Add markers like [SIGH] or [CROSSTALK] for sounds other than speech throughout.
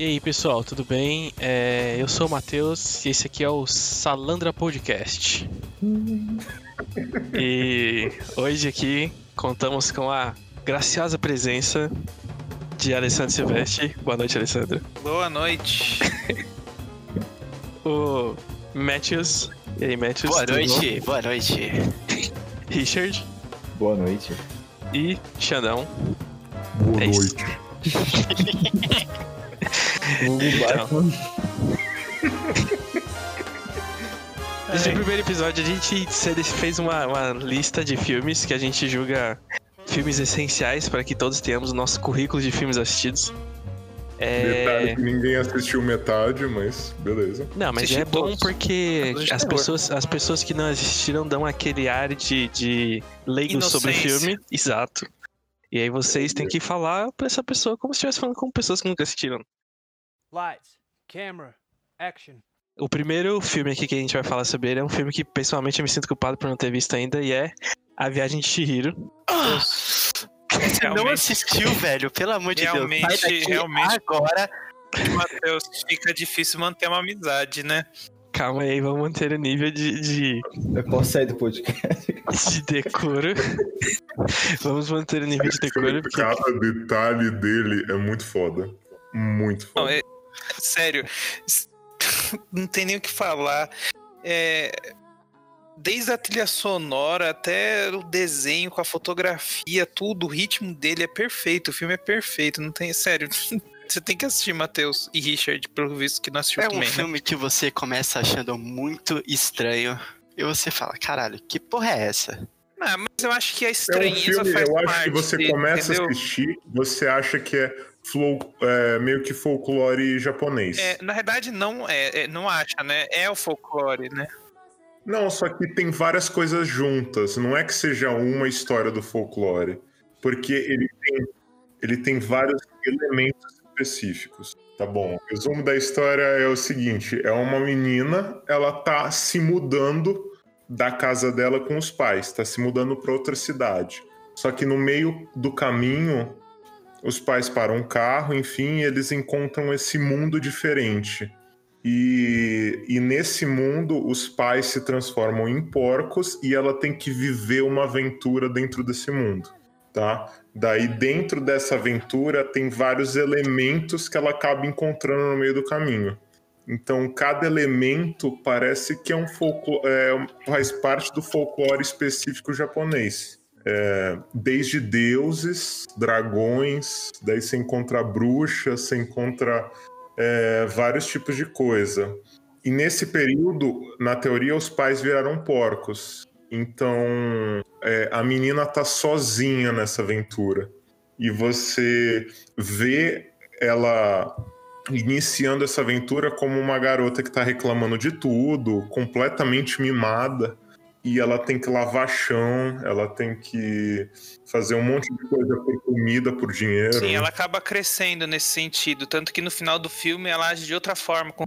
E aí, pessoal, tudo bem? É, eu sou o Matheus e esse aqui é o Salandra Podcast. e hoje aqui contamos com a graciosa presença de Alessandro Silvestre. Boa noite, Alessandro. Boa noite. [LAUGHS] o Matthews. E aí, Matthews? Boa noite, boa noite. bom? [LAUGHS] Richard Boa noite. e Xandão. Boa É isso. noite. [LAUGHS] O Então. Batman. Desde o primeiro episódio a gente fez uma, uma lista de filmes que a gente julga filmes essenciais para que todos tenhamos o nosso currículo de filmes assistidos. Detalhe É... que ninguém assistiu metade, mas beleza. Não, mas Assisti é bom todos. porque as pessoas, as pessoas que não assistiram dão aquele ar de, de leigos sobre o filme. Exato. E aí vocês têm que falar pra essa pessoa como se estivesse falando com pessoas que nunca assistiram. Lights, camera, action. O primeiro filme aqui que a gente vai falar sobre ele é um filme que pessoalmente eu me sinto culpado por não ter visto ainda e é A Viagem de Chihiro. Você não assistiu, velho, pelo amor de Deus. Realmente, Sai daqui realmente. Agora, Matheus, fica difícil manter uma amizade, né? Calma aí, vamos manter o nível de, de, Eu posso sair do podcast. de decoro. vamos manter o nível de decoro, porque Cada detalhe dele é muito foda. Muito Não, foda. é, sério, [LAUGHS] não tem nem o que falar. É, desde a trilha sonora até o desenho com a fotografia, tudo, o ritmo dele é perfeito. O filme é perfeito, não tem, sério. [LAUGHS] Você tem que assistir, Matheus e Richard, pelo visto que não assistiu é um também, né? filme que você começa achando muito estranho. E você fala, caralho, que porra é essa? Ah, mas eu acho que a É um estranheza filme, faz eu acho que você dele, começa entendeu? a assistir, você acha que é, flo- é, meio que folclore japonês. É, na verdade, não é, é, não acha, né? É o folclore, né? Não, só que tem várias coisas juntas. Não é que seja uma história do folclore. Porque ele tem, ele tem vários elementos específicos. Tá bom. O resumo da história é o seguinte: é uma menina, ela tá se mudando da casa dela com os pais, tá se mudando para outra cidade. Só que no meio do caminho, os pais param um carro, enfim, eles encontram esse mundo diferente. E, e nesse mundo, os pais se transformam em porcos e ela tem que viver uma aventura dentro desse mundo, tá? Daí, dentro dessa aventura, tem vários elementos que ela acaba encontrando no meio do caminho. Então, cada elemento parece que é um folclore, é, faz parte do folclore específico japonês. É, desde deuses, dragões, daí você encontra bruxas, você encontra é, vários tipos de coisa. E nesse período, na teoria, os pais viraram porcos. Então, é, a menina tá sozinha nessa aventura. E você vê ela iniciando essa aventura como uma garota que tá reclamando de tudo, completamente mimada. E ela tem que lavar chão, ela tem que fazer um monte de coisa por comida, por dinheiro. Sim, ela acaba crescendo nesse sentido. Tanto que no final do filme ela age de outra forma com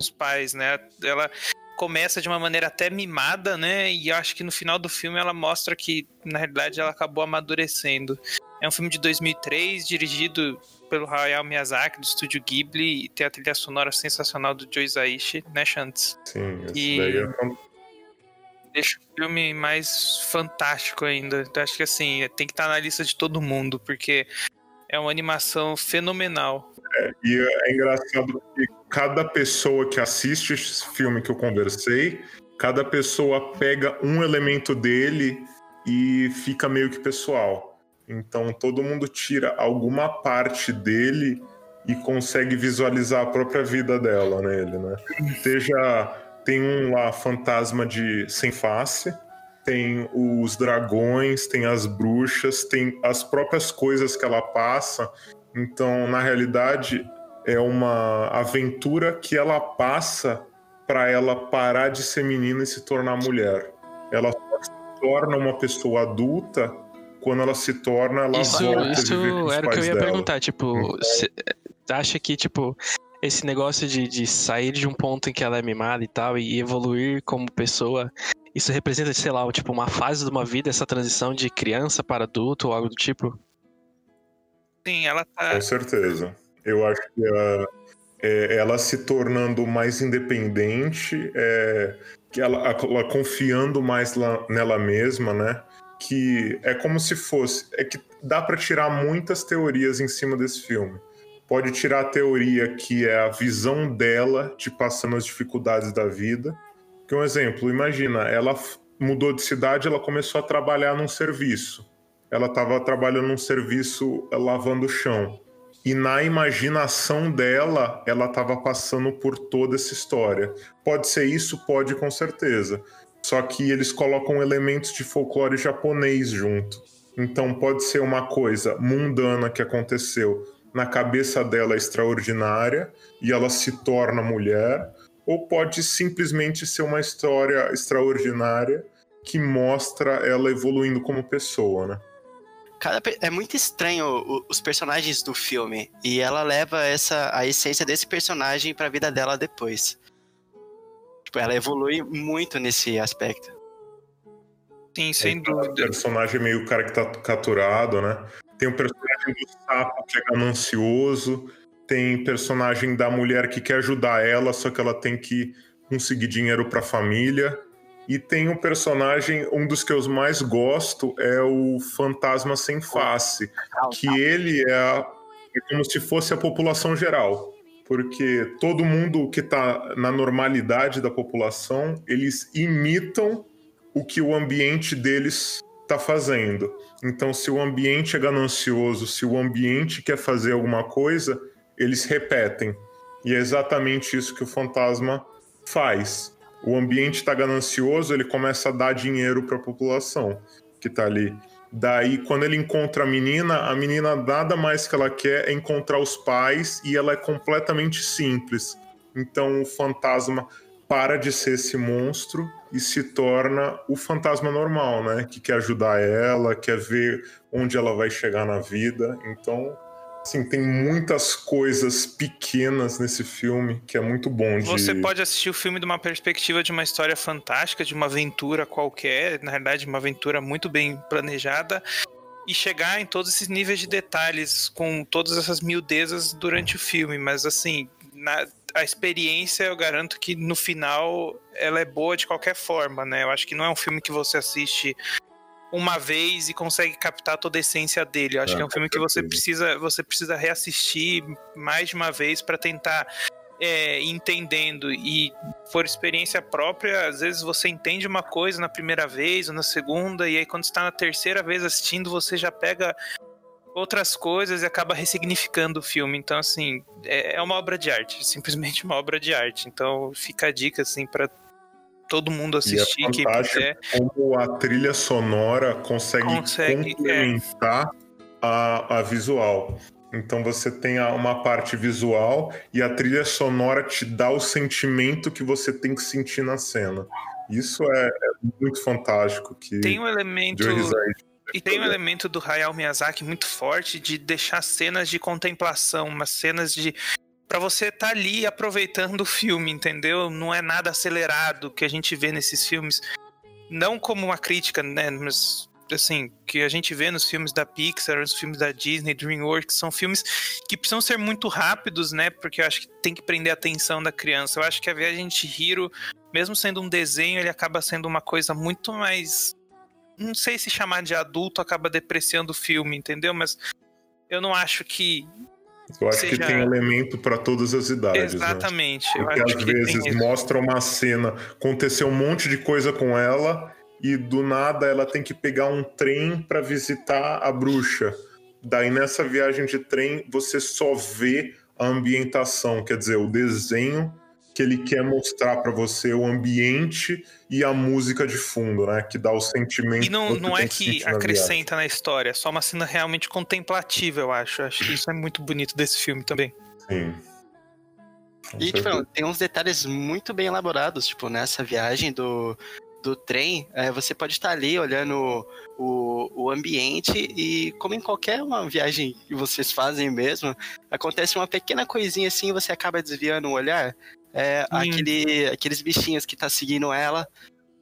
os pais, né? Ela começa de uma maneira até mimada, né? E eu acho que no final do filme ela mostra que, na realidade, ela acabou amadurecendo. É um filme de 2003, dirigido pelo Hayao Miyazaki, do estúdio Ghibli, e tem a trilha sonora sensacional do Joe Hisaishi, né, Shanks? Sim, esse E- daí é Deixa o filme mais fantástico ainda. Eu acho que, assim, tem que estar na lista de todo mundo, porque é uma animação fenomenal. E é engraçado que cada pessoa que assiste esse filme que eu conversei, cada pessoa pega um elemento dele e fica meio que pessoal. Então todo mundo tira alguma parte dele e consegue visualizar a própria vida dela nele, né? Seja tem um lá fantasma de sem face, tem os dragões, tem as bruxas, tem as próprias coisas que ela passa. Então, na realidade, é uma aventura que ela passa para ela parar de ser menina e se tornar mulher. Ela só se torna uma pessoa adulta quando ela se torna, ela Isso, volta a viver com isso os era o que eu ia dela. perguntar, tipo, Então- cê acha que, tipo, esse negócio de, de sair de um ponto em que ela é mimada e tal, e evoluir como pessoa, isso representa, sei lá, tipo, uma fase de uma vida, essa transição de criança para adulto ou algo do tipo? Sim, ela tá. Com certeza. Eu acho que a- é, ela se tornando mais independente, é, que ela, ela confiando mais lá- nela mesma, né? Que é como se fosse. É que dá pra tirar muitas teorias em cima desse filme. Pode tirar a teoria que é a visão dela de passando as dificuldades da vida. Que um exemplo, imagina, ela mudou de cidade, ela começou a trabalhar num serviço. Ela estava trabalhando num serviço eh, lavando o chão. E na imaginação dela, ela estava passando por toda essa história. Pode ser isso? Pode, com certeza. Só que eles colocam elementos de folclore japonês junto. Então pode ser uma coisa mundana que aconteceu na cabeça dela extraordinária e ela se torna mulher, ou pode simplesmente ser uma história extraordinária que mostra ela evoluindo como pessoa, né? É muito estranho os personagens do filme e ela leva essa a essência desse personagem pra vida dela depois. Tipo, ela evolui muito nesse aspecto. Sim, sem O dúvida. personagem meio caricaturado, né? Tem o personagem do sapo que é ganancioso, tem personagem da mulher que quer ajudar ela, só que ela tem que conseguir dinheiro pra família. E tem um personagem, um dos que eu mais gosto é o Fantasma Sem Face, que ele é, a- é como se fosse a população geral. Porque todo mundo que está na normalidade da população, eles imitam o que o ambiente deles está fazendo. Então, se o ambiente é ganancioso, se o ambiente quer fazer alguma coisa, eles repetem. E é exatamente isso que o fantasma faz. O ambiente está ganancioso, ele começa a dar dinheiro para a população que está ali. Daí, quando ele encontra a menina, a menina nada mais que ela quer é encontrar os pais e ela é completamente simples. Então, o fantasma para de ser esse monstro e se torna o fantasma normal, né? Que quer ajudar ela, quer ver onde ela vai chegar na vida. Então, assim, tem muitas coisas pequenas nesse filme que é muito bom de. Você pode assistir o filme de uma perspectiva de uma história fantástica, de uma aventura qualquer, na verdade, uma aventura muito bem planejada, e chegar em todos esses níveis de detalhes, com todas essas miudezas durante o filme. Mas, assim, na- a experiência, eu garanto que no final ela é boa de qualquer forma, né? Eu acho que não é um filme que você assiste uma vez e consegue captar toda a essência dele. Eu acho Ah, que é um filme que você precisa, você precisa reassistir mais de uma vez para tentar é, entendendo e por experiência própria, às vezes você entende uma coisa na primeira vez ou na segunda e aí quando está na terceira vez assistindo você já pega outras coisas e acaba ressignificando o filme. Então assim é, é uma obra de arte, simplesmente uma obra de arte. Então fica a dica assim para todo mundo assistir que fantástico. puder. Como a trilha sonora consegue, Consegue, é. complementar a, a visual. Então você tem uma parte visual e a trilha sonora te dá o sentimento que você tem que sentir na cena. Isso é, é muito fantástico. Que Tem um elemento E tem um elemento do Hayao Miyazaki muito forte de deixar cenas de contemplação, umas cenas de Pra você estar ali aproveitando o filme, entendeu? Não é nada acelerado que a gente vê nesses filmes. Não como uma crítica, né, mas assim, que a gente vê nos filmes da Pixar, nos filmes da Disney, DreamWorks, são filmes que precisam ser muito rápidos, né? Porque eu acho que tem que prender a atenção da criança. Eu acho que a Viagem de Hiro, mesmo sendo um desenho, ele acaba sendo uma coisa muito mais não sei se chamar de adulto acaba depreciando o filme, entendeu? Mas eu não acho que. Eu acho que seja- tem elemento para todas as idades. né? Exatamente. Eu Porque às que vezes isso. mostra uma cena, aconteceu um monte de coisa com ela e do nada ela tem que pegar um trem para visitar a bruxa. Daí nessa viagem de trem você só vê a ambientação, quer dizer, o desenho que ele quer mostrar para você, o ambiente e a música de fundo, né? Que dá o sentimento. E não, não é que na viagem. acrescenta na história, é só uma cena realmente contemplativa, eu acho. Eu Acho que isso é muito bonito desse filme também. Sim. Com E, tipo, tem uns detalhes muito bem elaborados, tipo, nessa viagem do, do trem, é, você pode estar ali olhando o, o ambiente e, como em qualquer uma viagem que vocês fazem mesmo, acontece uma pequena coisinha assim e você acaba desviando o olhar. É, Hum. aquele, aqueles bichinhos que tá seguindo ela,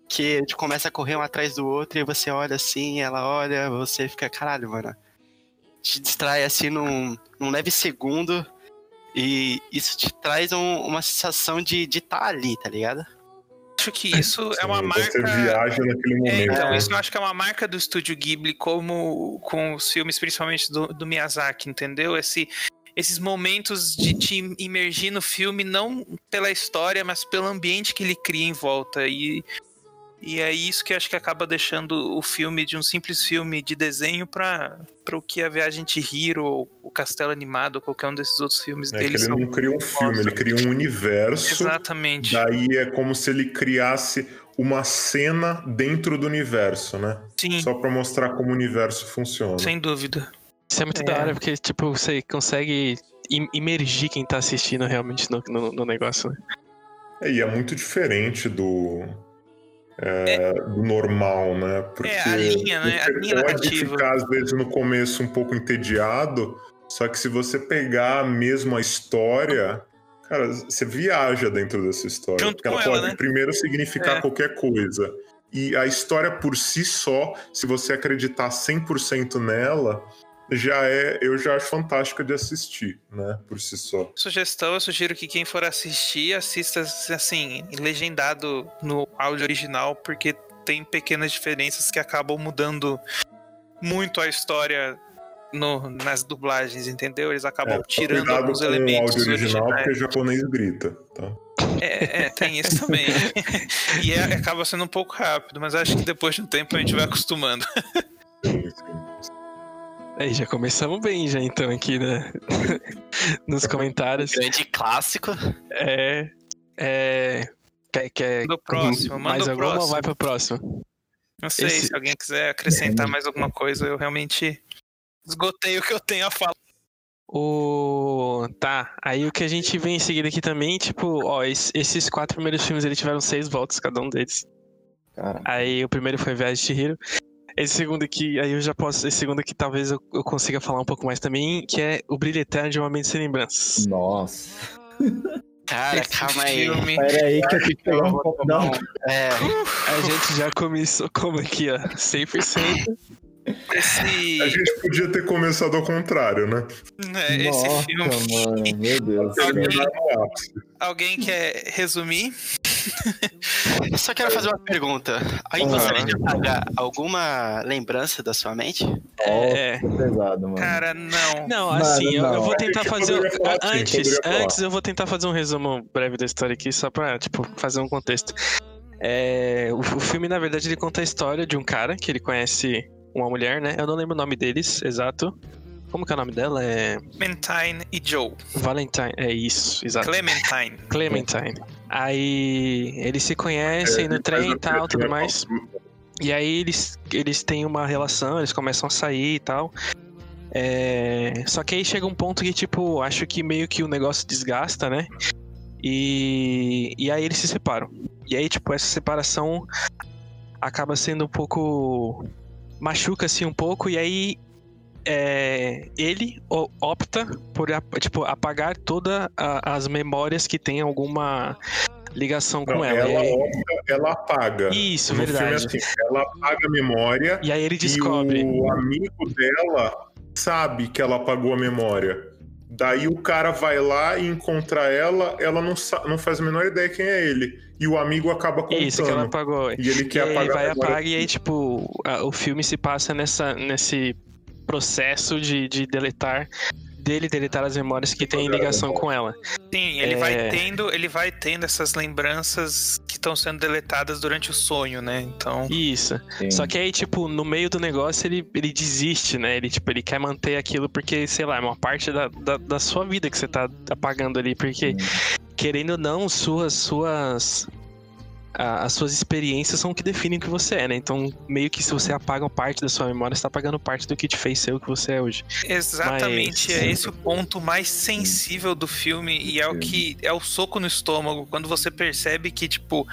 que tipo, começa a correr um atrás do outro e você olha assim, ela olha, você fica, caralho, mano. Te distrai assim num, num leve segundo E isso te traz um- uma sensação de estar ali, tá ligado? Acho que isso é uma Sim, marca. Você viaja naquele É, momento. então, né? isso eu acho que é uma marca do estúdio Ghibli, como com os filmes, principalmente do, do Miyazaki, entendeu? Esse, esses momentos de te imergir no filme, não pela história, mas pelo ambiente que ele cria em volta. E, e é isso que eu acho que acaba deixando o filme de um simples filme de desenho para o que a Viagem de Hiro, ou o Castelo Animado, ou qualquer um desses outros filmes É dele ele não cria um filme, ele cria um universo. Exatamente. Daí é como se ele criasse uma cena dentro do universo, né? Sim, Só pra mostrar como o universo funciona. sem dúvida. Isso é muito É. da hora, porque, tipo, você consegue im- imergir quem tá assistindo realmente no, no, no negócio, né? É, e é muito diferente do, é, do normal, né? Porque É, a linha, né? A você linha pode narrativa. ficar, às vezes, no começo um pouco entediado, só que se você pegar mesmo a história, cara, você viaja dentro dessa história. Junto porque ela ela, pode né? primeiro significar É. qualquer coisa. E a história por si só, se você acreditar 100% nela, já é, eu já acho fantástica de assistir, né? Por si só. Sugestão, eu sugiro que quem for assistir, assista assim, legendado no áudio original, porque tem pequenas diferenças que acabam mudando muito a história no- nas dublagens, entendeu? Eles acabam É, tirando alguns com o elementos áudio original, originais. porque japonês grita, tá? É, é, tem isso também. [LAUGHS] e é- acaba sendo um pouco rápido, mas acho que depois de um tempo a gente vai acostumando. Sim, sim. Aí, já começamos bem já, então, aqui, né? [LAUGHS] Nos comentários. Grande clássico. É... É... Quer, quer Do próximo, manda mais alguma ou próximo. vai pro próximo? Não sei, Esse- se alguém quiser acrescentar mais alguma coisa, eu realmente esgotei o que eu tenho a falar. O. Tá, aí o que a gente vê em seguida aqui também, tipo, ó, es- esses quatro primeiros filmes eles tiveram seis voltas, cada um deles. Cara, Aí o primeiro foi Viagem de Hiro. Esse segundo aqui, aí eu já posso. Esse segundo aqui talvez eu, eu consiga falar um pouco mais também, que é O Brilho Eterno de uma Mente Sem Lembranças. nossa. Cara, Esse calma aí. filme- Pera aí que eu tenho que pegar um copo d'água. É, A gente já começou como aqui, ó, 100%. Esse, A gente podia ter começado ao contrário, né? né, esse Nossa, filme. mano, meu Deus. Alguém-. Alguém quer resumir? Eu [LAUGHS] só quero fazer uma pergunta. Aí gostaria de apagar alguma lembrança da sua mente? É. Pesado, mano. Cara, não. Não, assim, eu- Eu, não. vou tentar fazer. poderia falar, sim, antes, poderia falar. antes eu vou tentar fazer um resumo breve da história aqui, só pra, tipo, fazer um contexto. É, o, o filme, na verdade, ele conta a história de um cara que ele conhece uma mulher, né? Eu não lembro o nome deles, exato. Como que é o nome dela? É. Clementine e Joe. Valentine. É isso, exato. Clementine. Clementine. Aí eles se conhecem no trem e tal, tudo mais. E aí eles, eles têm uma relação, eles começam a sair e tal. É, Só que aí chega um ponto que, tipo, acho que meio que o negócio desgasta, né? E, e aí eles se separam. E aí, tipo, essa separação acaba sendo um pouco. machuca assim um pouco, e aí é, ele opta por tipo, apagar todas as memórias que tem alguma ligação com Não, ela. ela, E aí- opta, ela apaga. Isso, no verdade. filme assim, ela apaga a memória E aí ele descobre. e o amigo dela sabe que ela apagou a memória. Daí o cara vai lá e encontra ela, ela não, não faz a menor ideia quem é ele. E o amigo acaba contando. Isso, que ela apagou. E ele E quer aí apagar vai a memória. apaga e aí, tipo, a- o filme se passa nessa, nesse processo de, de deletar dele deletar as memórias que a ligação com ela. Sim, ele É. vai tendo, ele vai tendo essas lembranças que estão sendo deletadas durante o sonho, né? Então, Isso. Sim. Só que aí, tipo, no meio do negócio ele, ele desiste, né? Ele, tipo, ele quer manter aquilo porque, sei lá, é uma parte da, da, da sua vida que você tá apagando ali. Porque, querendo ou não, suas, suas. A- as suas experiências são o que definem o que você é, né? Então, meio que se você apaga uma parte da sua memória, você tá apagando parte do que te fez ser o que você é hoje. exatamente Mas- é esse o ponto mais sensível do filme e é o que é o soco no estômago quando você percebe que tipo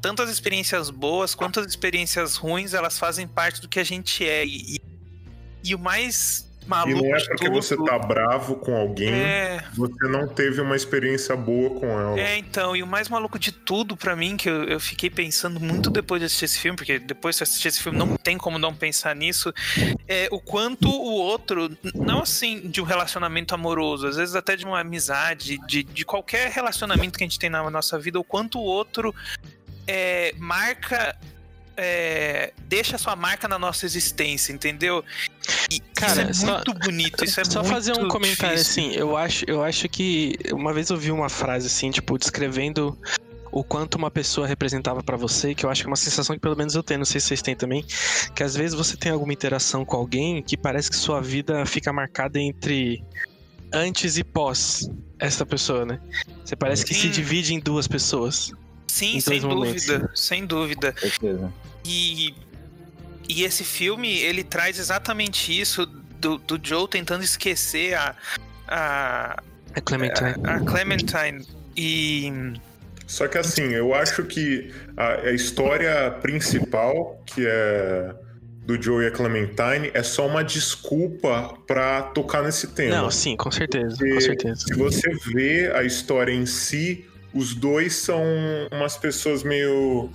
tanto as experiências boas quanto as experiências ruins, elas fazem parte do que a gente é e, e- e o mais E não é porque tudo. você tá bravo com alguém, É, você não teve uma experiência boa com ela. é, então, e o mais maluco de tudo pra mim, que eu, eu fiquei pensando muito depois de assistir esse filme, porque depois de assistir esse filme não tem como não pensar nisso, é o quanto o outro, não assim de um relacionamento amoroso, às vezes até de uma amizade, de, de qualquer relacionamento que a gente tem na nossa vida, o quanto o outro é, marca. É, deixa sua marca na nossa existência, entendeu? E Cara, isso é só- muito bonito, isso é Só fazer um comentário difícil. assim, eu acho, eu acho que uma vez eu vi uma frase assim, tipo, descrevendo o quanto uma pessoa representava pra você, que eu acho que é uma sensação que pelo menos eu tenho, não sei se vocês têm também, que às vezes você tem alguma interação com alguém que parece que sua vida fica marcada entre antes e pós essa pessoa, né? Você parece que se divide em duas pessoas. Sim, em sem momentos. dúvida, sem dúvida. Certeza. E, e esse filme, ele traz exatamente isso do, do Joe tentando esquecer a, a, É Clementine. a Clementine. E. Só que assim, eu acho que a, a história principal, que é do Joe e a Clementine, é só uma desculpa pra tocar nesse tema. Não, sim, com certeza, Porque com certeza. Se você vê a história em si, os dois são umas pessoas meio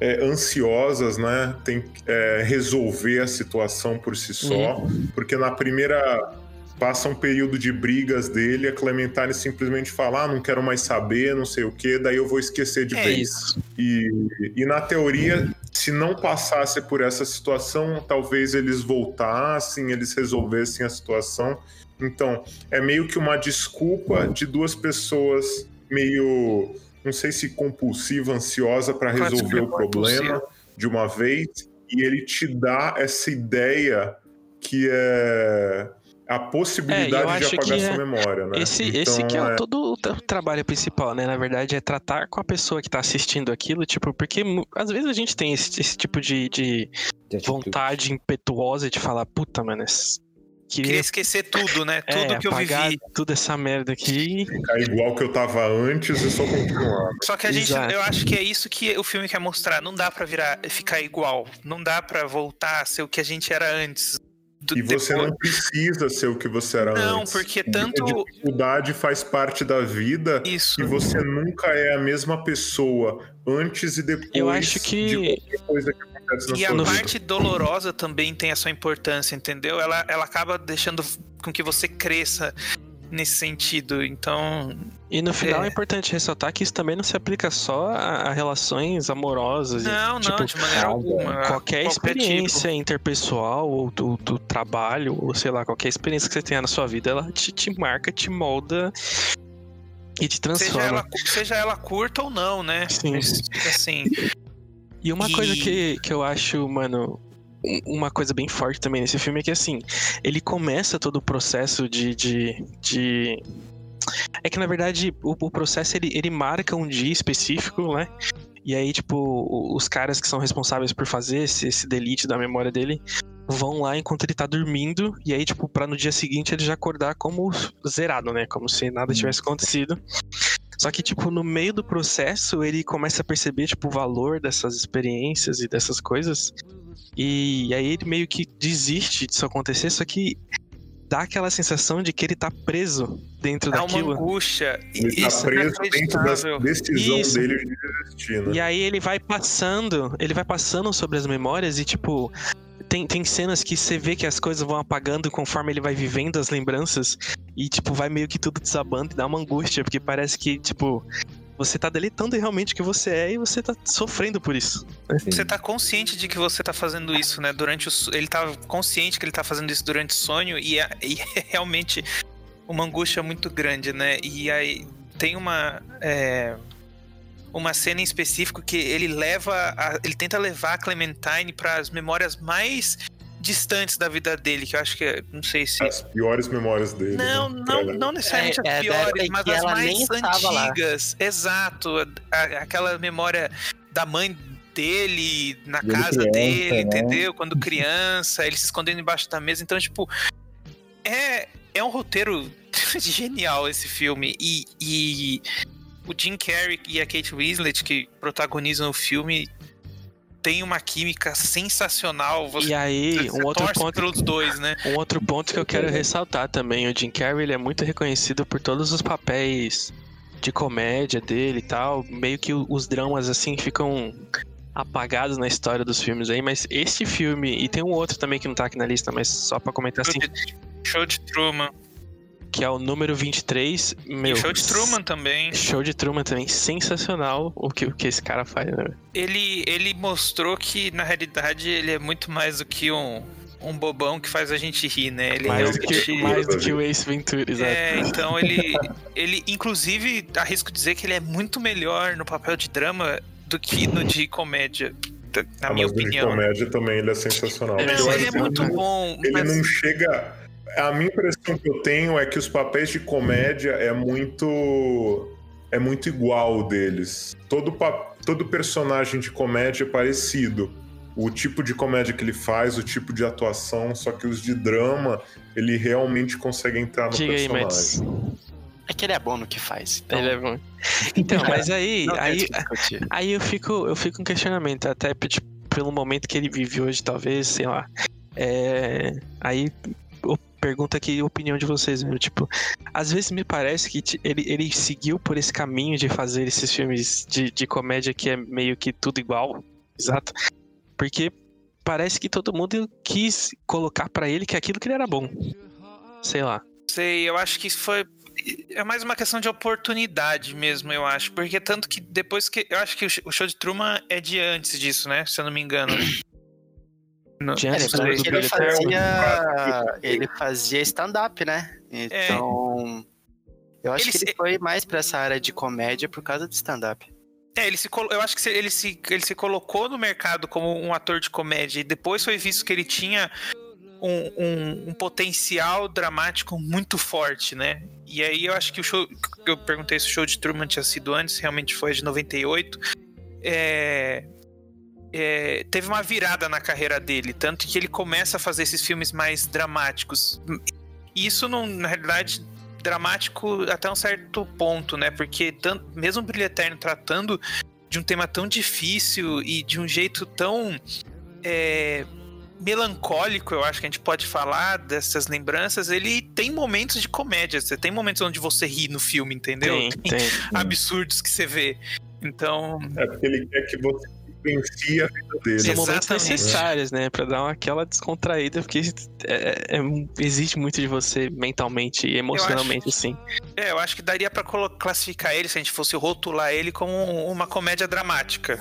é, ansiosas, né? Tem que é, resolver a situação por si só, porque na primeira passa um período de brigas dele, a Clementine simplesmente fala, ah, não quero mais saber, não sei o que, daí eu vou esquecer de É vez. isso. E, e na teoria, se não passasse por essa situação, talvez eles voltassem, eles resolvessem a situação. Então, é meio que uma desculpa de duas pessoas meio, não sei se compulsiva, ansiosa para resolver o problema compulsiva. de uma vez, e ele te dá essa ideia que é a É, possibilidade de acho apagar que sua é- memória, né? Esse, Então, esse que é, o- é- todo o tra- trabalho principal, né? Na verdade, é tratar com a pessoa que tá assistindo aquilo, tipo, porque às vezes a gente tem esse, esse tipo de, de De vontade impetuosa de falar, puta, mano, Queria queria esquecer tudo, né? é, Tudo que eu vivi. toda essa merda aqui. ficar igual que eu tava antes e só continuar. Só que a gente, Exato. eu acho que é isso que o filme quer mostrar. Não dá pra virar, ficar igual. Não dá pra voltar a ser o que a gente era antes. Do- E você depois- não precisa ser o que você era Não, antes. porque A tanto dificuldade faz parte da vida isso. e você nunca é a mesma pessoa antes e depois Eu acho que- de qualquer coisa que E a parte dolorosa também tem a sua importância, entendeu? Ela, ela acaba deixando com que você cresça nesse sentido. Então, E no final é. É. importante ressaltar que isso também não se aplica só a, a relações amorosas. e, não, não, tipo, de maneira alguma. Qualquer tipo. experiência interpessoal ou do, do trabalho, ou sei lá, qualquer experiência que você tenha na sua vida, ela te, te marca, te molda e te Seja transforma. ela, seja ela curta ou não, né? Sim. Assim, E uma E- coisa que, que eu acho, mano, um- uma coisa bem forte também nesse filme é que, assim, ele começa todo o processo de. de, de... É que, na verdade, o, o processo ele, ele marca um dia específico, né? E aí, tipo, os caras que são responsáveis por fazer esse, esse delete da memória dele vão lá enquanto ele tá dormindo. E aí, tipo, pra no dia seguinte ele já acordar como zerado, né? Como se nada tivesse acontecido. Só que, tipo, no meio do processo, ele começa a perceber, tipo, o valor dessas experiências e dessas coisas. E aí ele meio que desiste disso acontecer, só que dá aquela sensação de que ele tá preso dentro é uma daquilo. angústia. Ele tá Isso é preso dentro da decisão Isso. dele de desistir, né? E aí ele vai passando, ele vai passando sobre as memórias e, tipo, tem, tem cenas que você vê que as coisas vão apagando conforme ele vai vivendo as lembranças e, tipo, vai meio que tudo desabando e dá uma angústia, porque parece que, tipo, você tá deletando realmente o que você é e você tá sofrendo por isso. Você tá consciente de que você tá fazendo isso, né? Durante o ele tá consciente que ele tá fazendo isso durante o sonho e é, e [LAUGHS] é realmente uma angústia muito grande, né? E aí tem uma é, uma cena em específico que ele leva, a- ele tenta levar a Clementine para as memórias mais distantes da vida dele, que eu acho que é, não sei se As piores memórias dele. não, né? não, não necessariamente É, é as da piores, mas as mais antigas. Exato. A- aquela memória da mãe dele na Dele casa criança, dele, né? entendeu? Quando criança, ele se escondendo embaixo da mesa. Então, tipo, é, é um roteiro [LAUGHS] genial esse filme. E, e o Jim Carrey e a Kate Winslet, que protagonizam o filme, tem uma química sensacional. Você, E aí, um outro ponto pelos dois, né? Um outro ponto que eu quero ressaltar também, o Jim Carrey ele é muito reconhecido por todos os papéis de comédia dele e tal, meio que os dramas assim ficam apagados na história dos filmes aí, mas este filme, e tem um outro também que não tá aqui na lista, mas só pra comentar assim, Show de, show de Truman. Que é o número 23, meu... e show de Truman também. Show de Truman também, sensacional o que, o que esse cara faz, né? Ele, ele mostrou que, na realidade, ele é muito mais do que um, um bobão que faz a gente rir, né? Ele Mais do, realmente... que, mais do que o Ace Ventura, exato. É, então ele, ele, inclusive, arrisco dizer que ele é muito melhor no papel de drama do que no de comédia, na Ah, minha mas o de opinião. comédia também ele é sensacional. É, ele é muito bom, Ele mas não chega. A minha impressão que eu tenho é que os papéis de comédia é muito. É muito igual deles. Todo, pa- todo personagem de comédia é parecido. O tipo de comédia que ele faz, o tipo de atuação, só que os de drama, ele realmente consegue entrar no Diga aí, personagem. Mads. É que ele é bom no que faz. Então, Ele é bom. [LAUGHS] Então, mas aí, aí. Aí eu fico, eu fico um questionamento, até tipo, pelo momento que ele vive hoje, talvez, sei lá. É, aí eu pergunto aqui a opinião de vocês, né? Tipo, às vezes me parece que ele, ele seguiu por esse caminho de fazer esses filmes de, de comédia que é meio que tudo igual. Exato. Porque parece que todo mundo quis colocar pra ele que aquilo que ele era bom. Sei lá. sei, eu acho que isso foi. É mais uma questão de oportunidade mesmo, eu acho. Porque tanto que depois que. Eu acho que o show de Truman é de antes disso, né? Se eu não me engano. Não, É, ele, do ele fazia, [LAUGHS] ele fazia stand-up, né? Então. Eu acho Ele que ele se- foi mais pra essa área de comédia por causa do stand-up. É, ele se colo- eu acho que ele se, ele se colocou no mercado como um ator de comédia e depois foi visto que ele tinha um, um- um potencial dramático muito forte, né? E aí eu acho que o show. Eu perguntei se o show de Truman tinha sido antes, realmente foi de 98. É, é, teve uma virada na carreira dele, tanto que ele começa a fazer esses filmes mais dramáticos. E isso, não, na realidade, dramático até um certo ponto, né? Porque tanto, mesmo o Brilho Eterno tratando de um tema tão difícil e de um jeito tão é, melancólico, eu acho que a gente pode falar dessas lembranças, ele tem momentos de comédia. Você tem momentos onde você ri no filme, entendeu? Tem, tem. absurdos que você vê. Então, É porque ele quer que você vivencie a vida dele. São momentos necessários, né? Pra dar uma, aquela descontraída, porque é, é, exige muito de você mentalmente e emocionalmente, assim. é, eu acho que daria pra classificar ele, se a gente fosse rotular ele, como uma comédia dramática.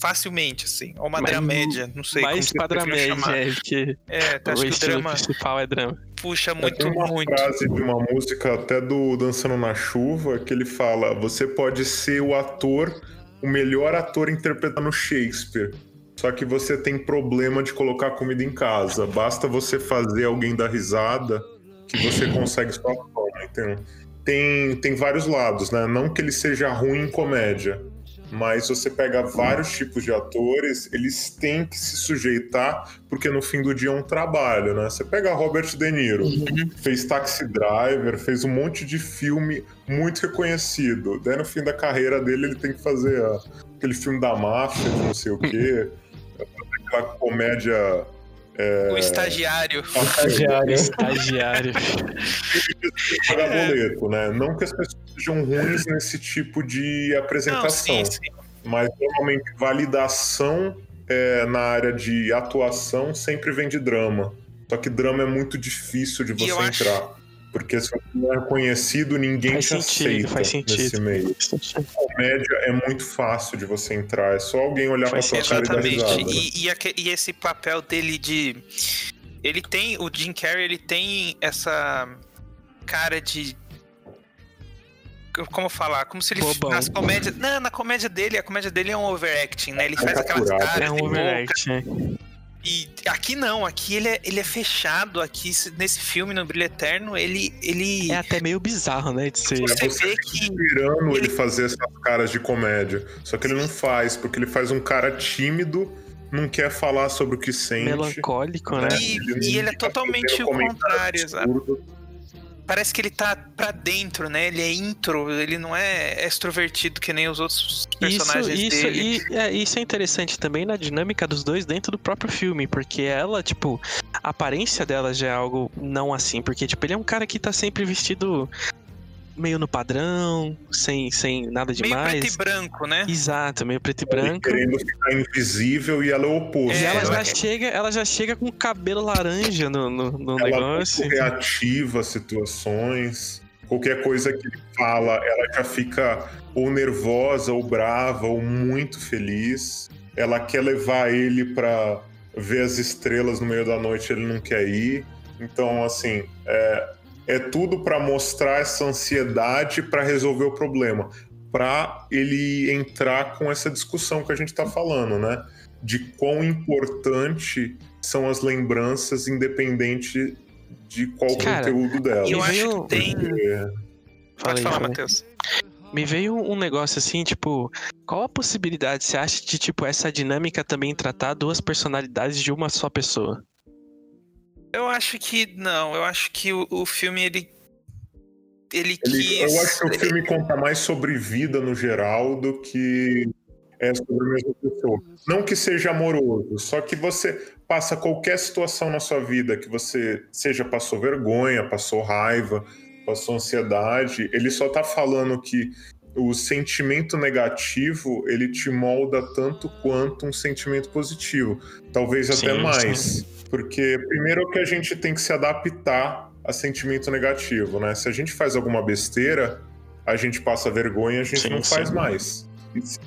Facilmente, assim. Ou uma Mas- dramédia, não sei Mais como que média, chamar. é, porque É, o acho que o drama principal é drama. puxa É, muito, tem uma muito. frase de uma música até do Dançando na Chuva que ele fala: você pode ser o ator, o melhor ator interpretando Shakespeare. Só que você tem problema de colocar comida em casa. Basta você fazer alguém dar risada que você [LAUGHS] consegue sua fama. Então, tem, tem vários lados, né? Não que ele seja ruim em comédia, mas você pega vários tipos de atores, eles têm que se sujeitar, porque no fim do dia é um trabalho, né? Você pega Robert De Niro, fez Taxi Driver, fez um monte de filme muito reconhecido. Daí no fim da carreira dele ele tem que fazer aquele filme da máfia, de não sei o quê, [LAUGHS] aquela comédia. O estagiário. [LAUGHS] Estagiário. [LAUGHS] Estagiário. pagar boleto, né? Não que as pessoas sejam ruins nesse tipo de Não, apresentação. sim, sim. Mas normalmente validação é, na área de atuação sempre vem de drama. Só que drama é muito difícil de você eu acho- entrar. Porque se você não é conhecido, ninguém Faz te sentido, aceita faz sentido. nesse meio. Comédia é muito fácil de você entrar. É só alguém olhar pra Faz sua cara e dar Exatamente. risada. E, e aque- e esse papel dele de. Ele tem. O Jim Carrey, ele tem essa cara de. Como falar? Como se ele. Bobão. Nas comédias. Não, na comédia dele, a comédia dele é um overacting, né? Ele faz aquelas caras É um de boca. E aqui não, aqui ele é, ele é fechado. Aqui, se- nesse filme, no Brilho Eterno, ele. ele É até meio bizarro, né? De ser. Você Você vê que- ele ele- fazer essas caras de comédia. Só que ele não faz, porque ele faz um cara tímido, não quer falar sobre o que sente. melancólico, né? E, Ele e ele é totalmente o contrário, exato. Parece que ele tá pra dentro, né? Ele é intro, ele não é extrovertido que nem os outros personagens isso, dele. Isso, e, é, isso é interessante também na dinâmica dos dois dentro do próprio filme, porque ela, tipo, a aparência dela já é algo não assim, porque, tipo, ele é um cara que tá sempre vestido meio no padrão, sem, sem nada Meio demais. preto e branco, né? Exato, meio preto e Ele branco. querendo ficar invisível e ela é o oposto. E ela É, já ela- chega, ela já chega com cabelo laranja no, no, no ela é negócio. muito reativa situações. Qualquer coisa que ele fala, ela já fica ou nervosa, ou brava, ou muito feliz. Ela quer levar ele pra ver as estrelas no meio da noite, ele não quer ir. Então, assim, é, é tudo pra mostrar essa ansiedade pra resolver o problema. Pra ele entrar com essa discussão que a gente tá falando, né? De quão importante são as lembranças, independente de qual Cara, conteúdo dela. Eu Me acho que tem. Porque- Pode falar. Matheus. Me veio um negócio assim, tipo, qual a possibilidade você acha de, tipo, essa dinâmica também tratar duas personalidades de uma só pessoa? Eu acho que não, eu acho que o, o filme ele ele, Ele- quis eu acho que o filme conta mais sobre vida no geral do que é sobre a mesma pessoa. Não que seja amoroso, só que você passa qualquer situação na sua vida que você seja passou vergonha, passou raiva, passou ansiedade, ele só tá falando que o sentimento negativo ele te molda tanto quanto um sentimento positivo, talvez até Sim, mais, porque primeiro que a gente tem que se adaptar a sentimento negativo, né? Se a gente faz alguma besteira, a gente passa vergonha, a gente Sim, não faz sim. mais.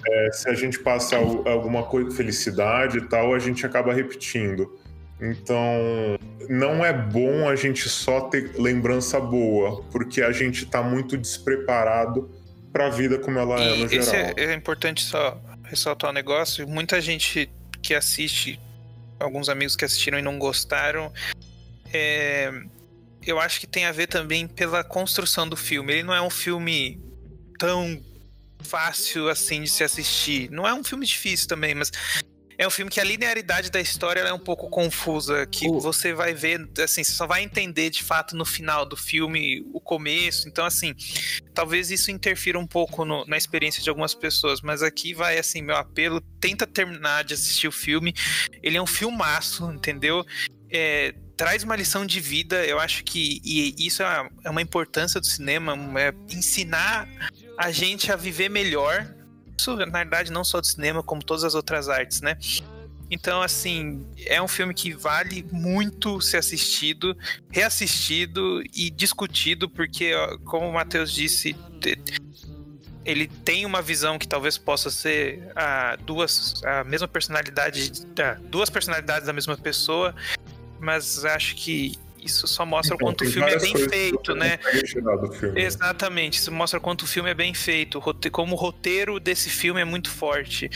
É, se a gente passa al- alguma coisa, felicidade e tal, a gente acaba repetindo. Então, não é bom a gente só ter lembrança boa, porque a gente tá muito despreparado pra vida como ela é no E esse geral. é, é importante só ressaltar um negócio. Muita gente que assiste, alguns amigos que assistiram e não gostaram, é, eu acho que tem a ver também pela construção do filme. Ele não é um filme tão fácil assim de se assistir. Não é um filme difícil também, mas é um filme que a linearidade da história é um pouco confusa, que O- você vai ver, assim, você só vai entender de fato no final do filme o começo. Então, assim, talvez isso interfira um pouco no- na experiência de algumas pessoas, mas aqui vai, assim, meu apelo, tenta terminar de assistir o filme. Ele é um filmaço, entendeu? É, traz uma lição de vida, eu acho que e isso é uma, é uma importância do cinema, é ensinar a gente a viver melhor. Isso, na verdade, não só do cinema, como todas as outras artes, né? Então, assim, é um filme que vale muito ser assistido, reassistido e discutido, porque, como o Matheus disse, ele tem uma visão que talvez possa ser a duas a mesma personalidade, ah, duas personalidades da mesma pessoa, mas acho que isso só mostra o Então, quanto o filme é bem feito, né? filme. Exatamente, isso mostra quanto o filme é bem feito, o como o roteiro desse filme é muito forte.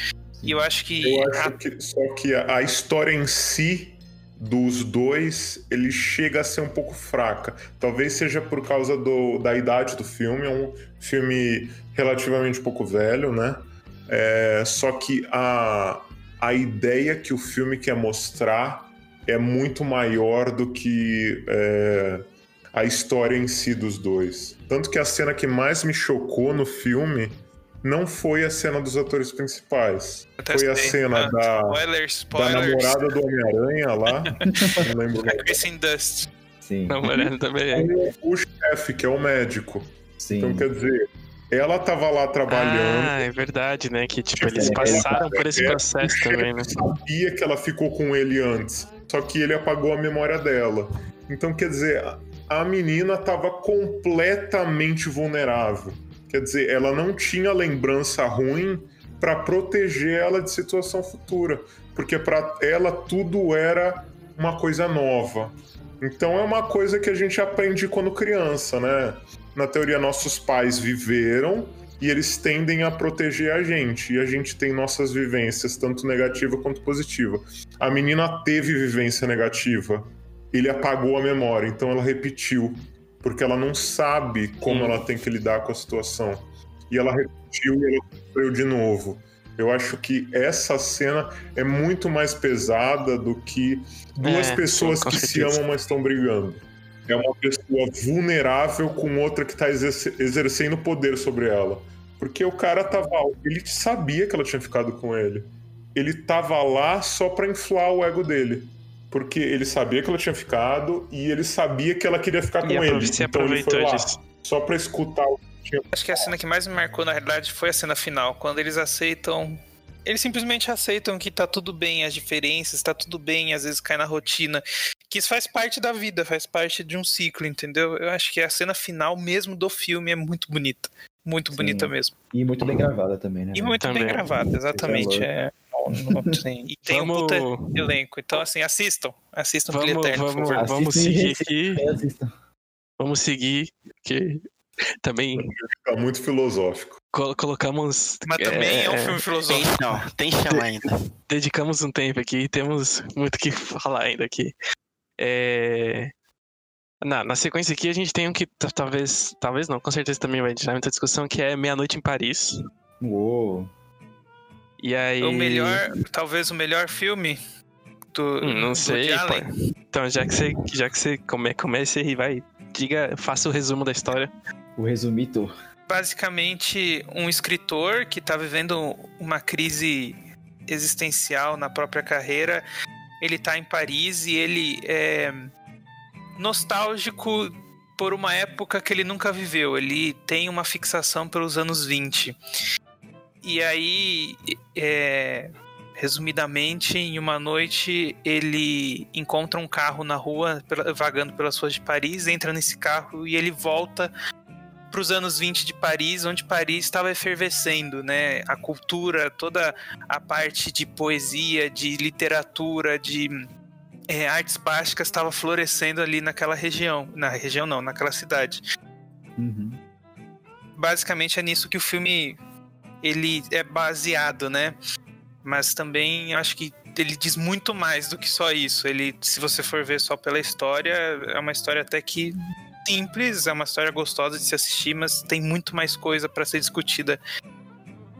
E eu acho que Eu a- acho que só que a, a história em si dos dois, ele chega a ser um pouco fraca. Talvez seja por causa do, da idade do filme, é um filme relativamente pouco velho, né? É, só que a, a ideia que o filme quer mostrar é muito maior do que é, a história em si dos dois. Tanto que a cena que mais me chocou no filme não foi a cena dos atores principais. Até Foi a cena Ah, da, spoilers, da namorada do Homem-Aranha lá. [LAUGHS] Não lembro nome. Kristen Dust. Sim, Mariana também é. O, o chefe, que é o médico. sim. Então, quer dizer, ela tava lá trabalhando. Ah, é verdade, né? Que tipo, eles ele- passaram por esse é, processo também, né? sabia que ela ficou com ele antes. Só que ele apagou a memória dela. Então, quer dizer, a- a menina tava completamente vulnerável. Quer dizer, ela não tinha lembrança ruim para proteger ela de situação futura, porque para ela tudo era uma coisa nova. Então é uma coisa que a gente aprende quando criança, né? Na teoria, nossos pais viveram e eles tendem a proteger a gente. E a gente tem nossas vivências, tanto negativa quanto positiva. A menina teve vivência negativa, ele apagou a memória, então ela repetiu, porque ela não sabe como Sim. ela tem que lidar com a situação. E ela repetiu e ela sofreu de novo. Eu acho que essa cena é muito mais pesada do que duas É, pessoas que se certeza. amam, mas estão brigando. É uma pessoa vulnerável com outra que tá exerce- exercendo poder sobre ela. Porque o cara tava. Ele sabia que ela tinha ficado com ele. Ele tava lá só pra inflar o ego dele. Porque ele sabia que ela tinha ficado e ele sabia que ela queria ficar com E ele. se Então ele aproveitou foi lá, disso. só pra escutar o que tinha Acho que a cena que mais me marcou, na realidade, foi a cena final, quando eles aceitam. Eles simplesmente aceitam que tá tudo bem, as diferenças, tá tudo bem, às vezes cai na rotina. Que isso faz parte da vida, faz parte de um ciclo, entendeu? Eu acho que a cena final mesmo do filme é muito bonita. Muito Sim. bonita mesmo. E muito bem gravada também, né? E muito Também. bem gravada, exatamente. É, não tem- E tem um Vamos, puta elenco. Então, assim, assistam. Assistam Brilho vamos, Eterno, por vamos, favor. vamos seguir aqui. É. Vamos seguir, que também Tá muito filosófico. Col- colocamos. Mas também é, um é, filme Tem filosófico. chão, tem chão ainda. dedicamos um tempo aqui e temos muito o que [LAUGHS] falar ainda aqui. É, Na, na sequência aqui a gente tem um que talvez, talvez não, com certeza também vai gerar muita discussão, que é Meia-Noite em Paris. Uou. E aí... O melhor, talvez o melhor filme do. Hum, não do sei. Então, já que você, já que você come, comece aí, vai, diga, faça o resumo da história. O resumito. Basicamente um escritor que está vivendo uma crise existencial na própria carreira. Ele está em Paris e ele é nostálgico por uma época que ele nunca viveu. Ele tem uma fixação pelos anos 20. E aí, é, resumidamente, em uma noite ele encontra um carro na rua, vagando pelas ruas de Paris, entra nesse carro e ele volta para os anos 20 de Paris, onde Paris estava efervescendo, né? A cultura, toda a parte de poesia, de literatura, de é, artes plásticas estava florescendo ali naquela região. Na região não, naquela cidade. Uhum. Basicamente é nisso que o filme ele é baseado, né? Mas também acho que ele diz muito mais do que só isso. Ele, se você for ver só pela história, é uma história até que simples, é uma história gostosa de se assistir, mas tem muito mais coisa para ser discutida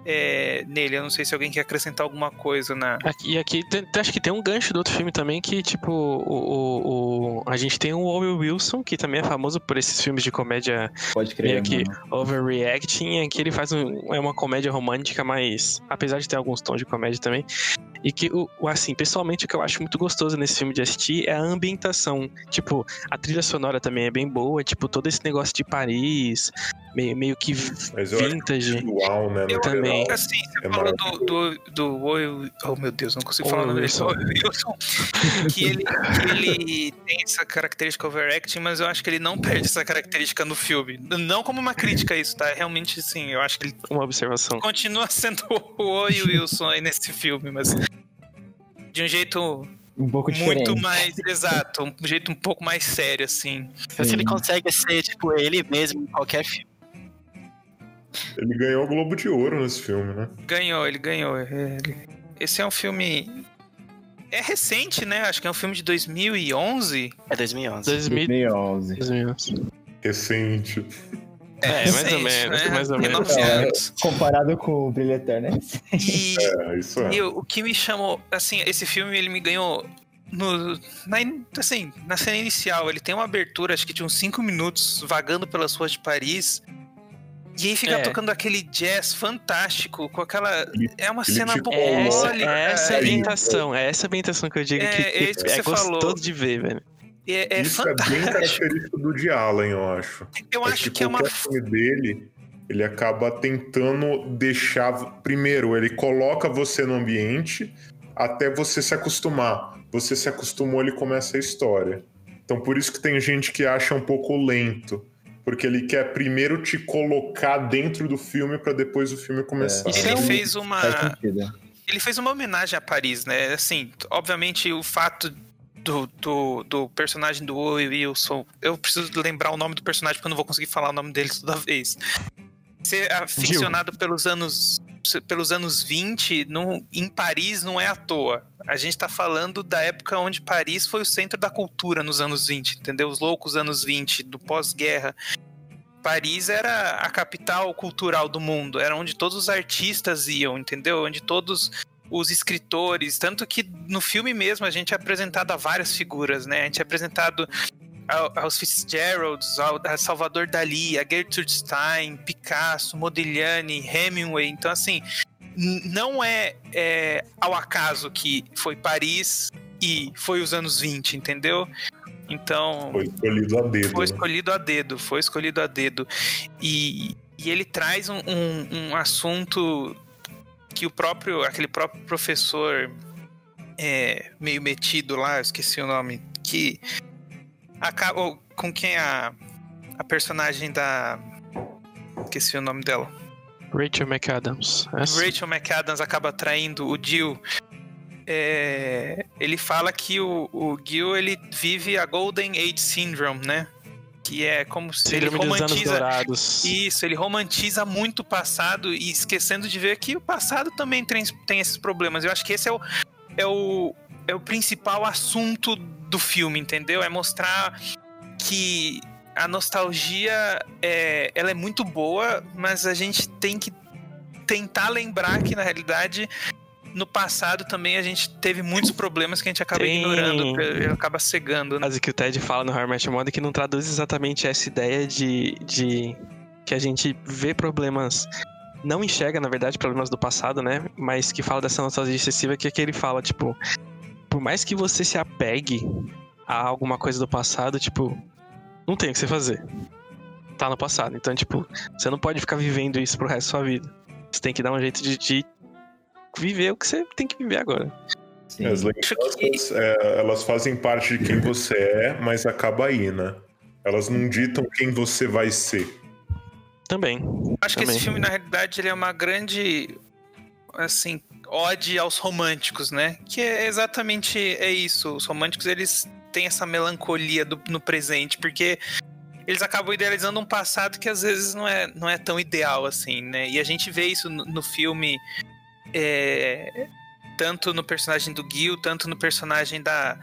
é, nele. Eu não sei se alguém quer acrescentar alguma coisa na. Aqui- E aqui tem- acho que tem um gancho do outro filme também que, tipo, o, o, o- a gente tem o Owen Wilson, que também é famoso por esses filmes de comédia Pode crer, meio que mano. overreacting, em que ele faz um, é uma comédia romântica, mas apesar de ter alguns tons de comédia também, e que, o, o- assim, pessoalmente o que eu acho muito gostoso nesse filme de assistir é a ambientação. Tipo, a trilha sonora também é bem boa, tipo, todo esse negócio de Paris, meio, meio que Mas eu acho vintage. visual, né? Eu também. geral. Assim, você É falou do, do, do Oh, meu Deus, não consigo falar o nome dele. Wilson. [LAUGHS] Que ele, que ele tem essa característica overacting, mas eu acho que ele não perde essa característica no filme. Não como uma crítica a isso, tá? Realmente, sim, eu acho que ele Uma observação. continua sendo o Owen Wilson aí nesse filme, mas de um jeito Um pouco diferente. muito mais exato, um jeito um pouco mais sério, assim. Se ele Sim. consegue ser, tipo, ele mesmo em qualquer filme. Ele ganhou o Globo de Ouro nesse filme, né? Ganhou, ele ganhou. Ele- Esse é um filme. É recente, né? Acho que é um filme de 2011. É 2011. 2000, 2011. 2011. Recente. É, mais ou recente, menos, mais ou menos. É. Comparado com o Brilho Eterno, né? E, É, isso é. e o que me chamou, assim, esse filme ele me ganhou no, na, assim, na cena inicial. Ele tem uma abertura, acho que de uns 5 minutos, vagando pelas ruas de Paris. E aí fica É. tocando aquele jazz fantástico, com aquela. É uma ele cena te É essa, bucólica. é essa é, ambientação, é essa ambientação que eu digo É, que, é isso que é você gostoso falou. de ver, velho. é, é Isso é bem fantástico. característico do de Allen, eu acho. Eu acho que é uma. filme dele, ele acaba tentando deixar. Primeiro, ele coloca você no ambiente até você se acostumar. Você se acostumou, ele começa a história. Então, por isso que tem gente que acha um pouco lento. Porque ele quer primeiro te colocar dentro do filme para depois o filme começar. Isso Ele é um- fez uma. Ele fez uma homenagem a Paris, né? Assim, obviamente o fato do, do, do personagem do Owen Wilson, eu preciso lembrar o nome do personagem porque eu não vou conseguir falar o nome dele toda vez. Ser aficionado pelos anos pelos anos 20 não, em Paris não é à toa. A gente tá falando da época onde Paris foi o centro da cultura nos anos 20, entendeu? Os loucos anos 20, do pós-guerra. Paris era a capital cultural do mundo, era onde todos os artistas iam, entendeu? Onde todos os escritores, tanto que no filme mesmo a gente é apresentado a várias figuras, né? A gente é apresentado aos Fitzgeralds, ao Salvador Dali, a Gertrude Stein, Picasso, Modigliani, Hemingway. Então, assim, não é, é ao acaso que foi Paris e foi os anos 20, entendeu? Então, Foi escolhido a dedo. foi né? escolhido a dedo, foi escolhido a dedo. E, e ele traz um, um- um assunto que o próprio, aquele próprio professor é, meio metido lá, esqueci o nome, que acaba ou com quem a, a personagem da esqueci o nome dela. Rachel McAdams. Essa? Rachel McAdams acaba traindo o Jill. é, ele fala que o, o Gil ele vive a Golden Age Syndrome, né? Que é como se ele Síndrome anos romantiza. Isso, ele romantiza muito o passado e esquecendo de ver que o passado também tem, tem esses problemas. Eu acho que esse é o, é o, é o principal assunto do filme, entendeu? É mostrar que a nostalgia é, ela é muito boa, mas a gente tem que tentar lembrar que na realidade no passado também a gente teve muitos problemas que a gente acaba Tem- ignorando, acaba cegando. Né? frase que o Ted fala no How I Met Your Mother que não traduz exatamente essa ideia de, de que a gente vê problemas, não enxerga, na verdade, problemas do passado, né? Mas que fala dessa nostalgia excessiva, que é que ele fala, tipo, por mais que você se apegue a alguma coisa do passado, tipo, não tem o que você fazer. Tá no passado. Então, tipo, você não pode ficar vivendo isso pro resto da sua vida. Você tem que dar um jeito de, de viver o que você tem que viver agora. Sim. As lembranças, é, elas fazem parte de quem você é, mas acaba aí, né? Elas não ditam quem você vai ser. Também. Acho que esse Também. filme, na realidade, ele é uma grande, assim, ode aos românticos, né? Que é exatamente é isso. Os românticos, eles têm essa melancolia do- no presente, porque eles acabam idealizando um passado que às vezes não é, não é tão ideal assim, né? E a gente vê isso no, no filme, é, tanto no personagem do Gil, tanto no personagem da...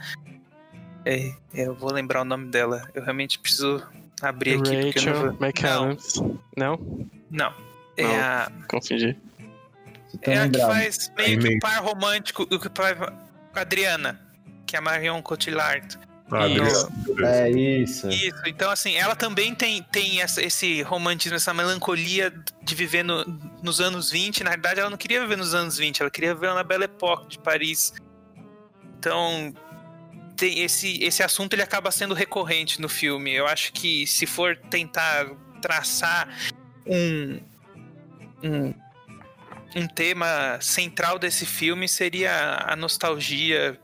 é, eu vou lembrar o nome dela. Eu realmente preciso abrir aqui, porque eu não Rachel vou... McAdams. Não? Não. É Não. a... Confundi. É a que faz meio que o par romântico o que faz com a Adriana, que é a Marion Cotillard. Ah, Isso. beleza. É isso. Isso, então assim, ela também tem, tem essa- esse romantismo, essa melancolia de viver no- nos anos 20. Na verdade, ela não queria viver nos anos 20, ela queria viver na Belle Époque de Paris. Então, tem esse, esse assunto ele acaba sendo recorrente no filme. Eu acho que se for tentar traçar um, um, um tema central desse filme, seria a nostalgia.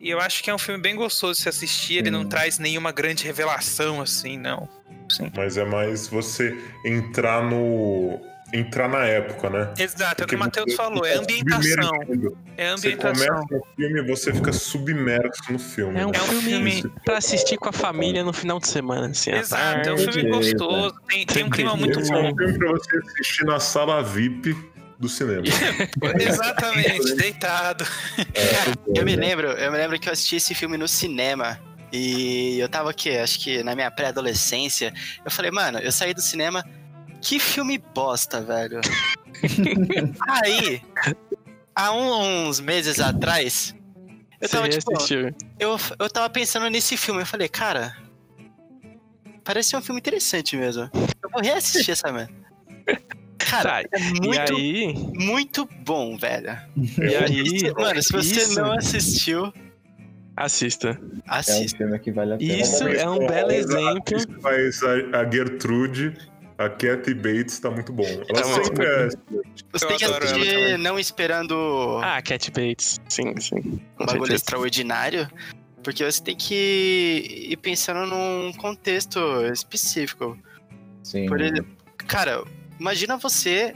E eu acho que é um filme bem gostoso de se assistir. Ele não Sim. traz nenhuma grande revelação, assim, não. Sim. Mas é mais você entrar no. Entrar na época, né? Exato, é o que o Matheus você falou, é ambientação. submergido. É Você ambientação. começa o filme e você fica submerso no filme. É um né? É filme filme- pra assistir com a família no final de semana, assim. Exato, é um filme gostoso, tem, tem um clima muito Esse é bom. um filme pra você assistir na sala VIP do cinema. [LAUGHS] Exatamente, deitado. Eu me lembro, eu me lembro que eu assisti esse filme no cinema. E eu tava aqui, acho que na minha pré-adolescência. Eu falei, mano, eu saí do cinema. Que filme bosta, velho. [LAUGHS] Aí, há uns meses atrás, eu tava tipo. Eu, eu tava pensando nesse filme. Eu falei, cara. Parece ser um filme interessante mesmo. Eu vou reassistir essa merda. Cara, Tá, é E muito, aí, muito bom, velho. e aí, Mano, se você isso, não assistiu, assista. É um assista. filme que vale a pena. Isso é um belo exemplo. Mas a, a Gertrude, a Kathy Bates, tá muito bom. Ela Tá bom. sempre é. Você tem que assistir não esperando Ah, Cat Bates. Sim, sim. um bagulho certeza. extraordinário, porque você tem que ir pensando num contexto específico. Sim. Por exemplo, cara, imagina você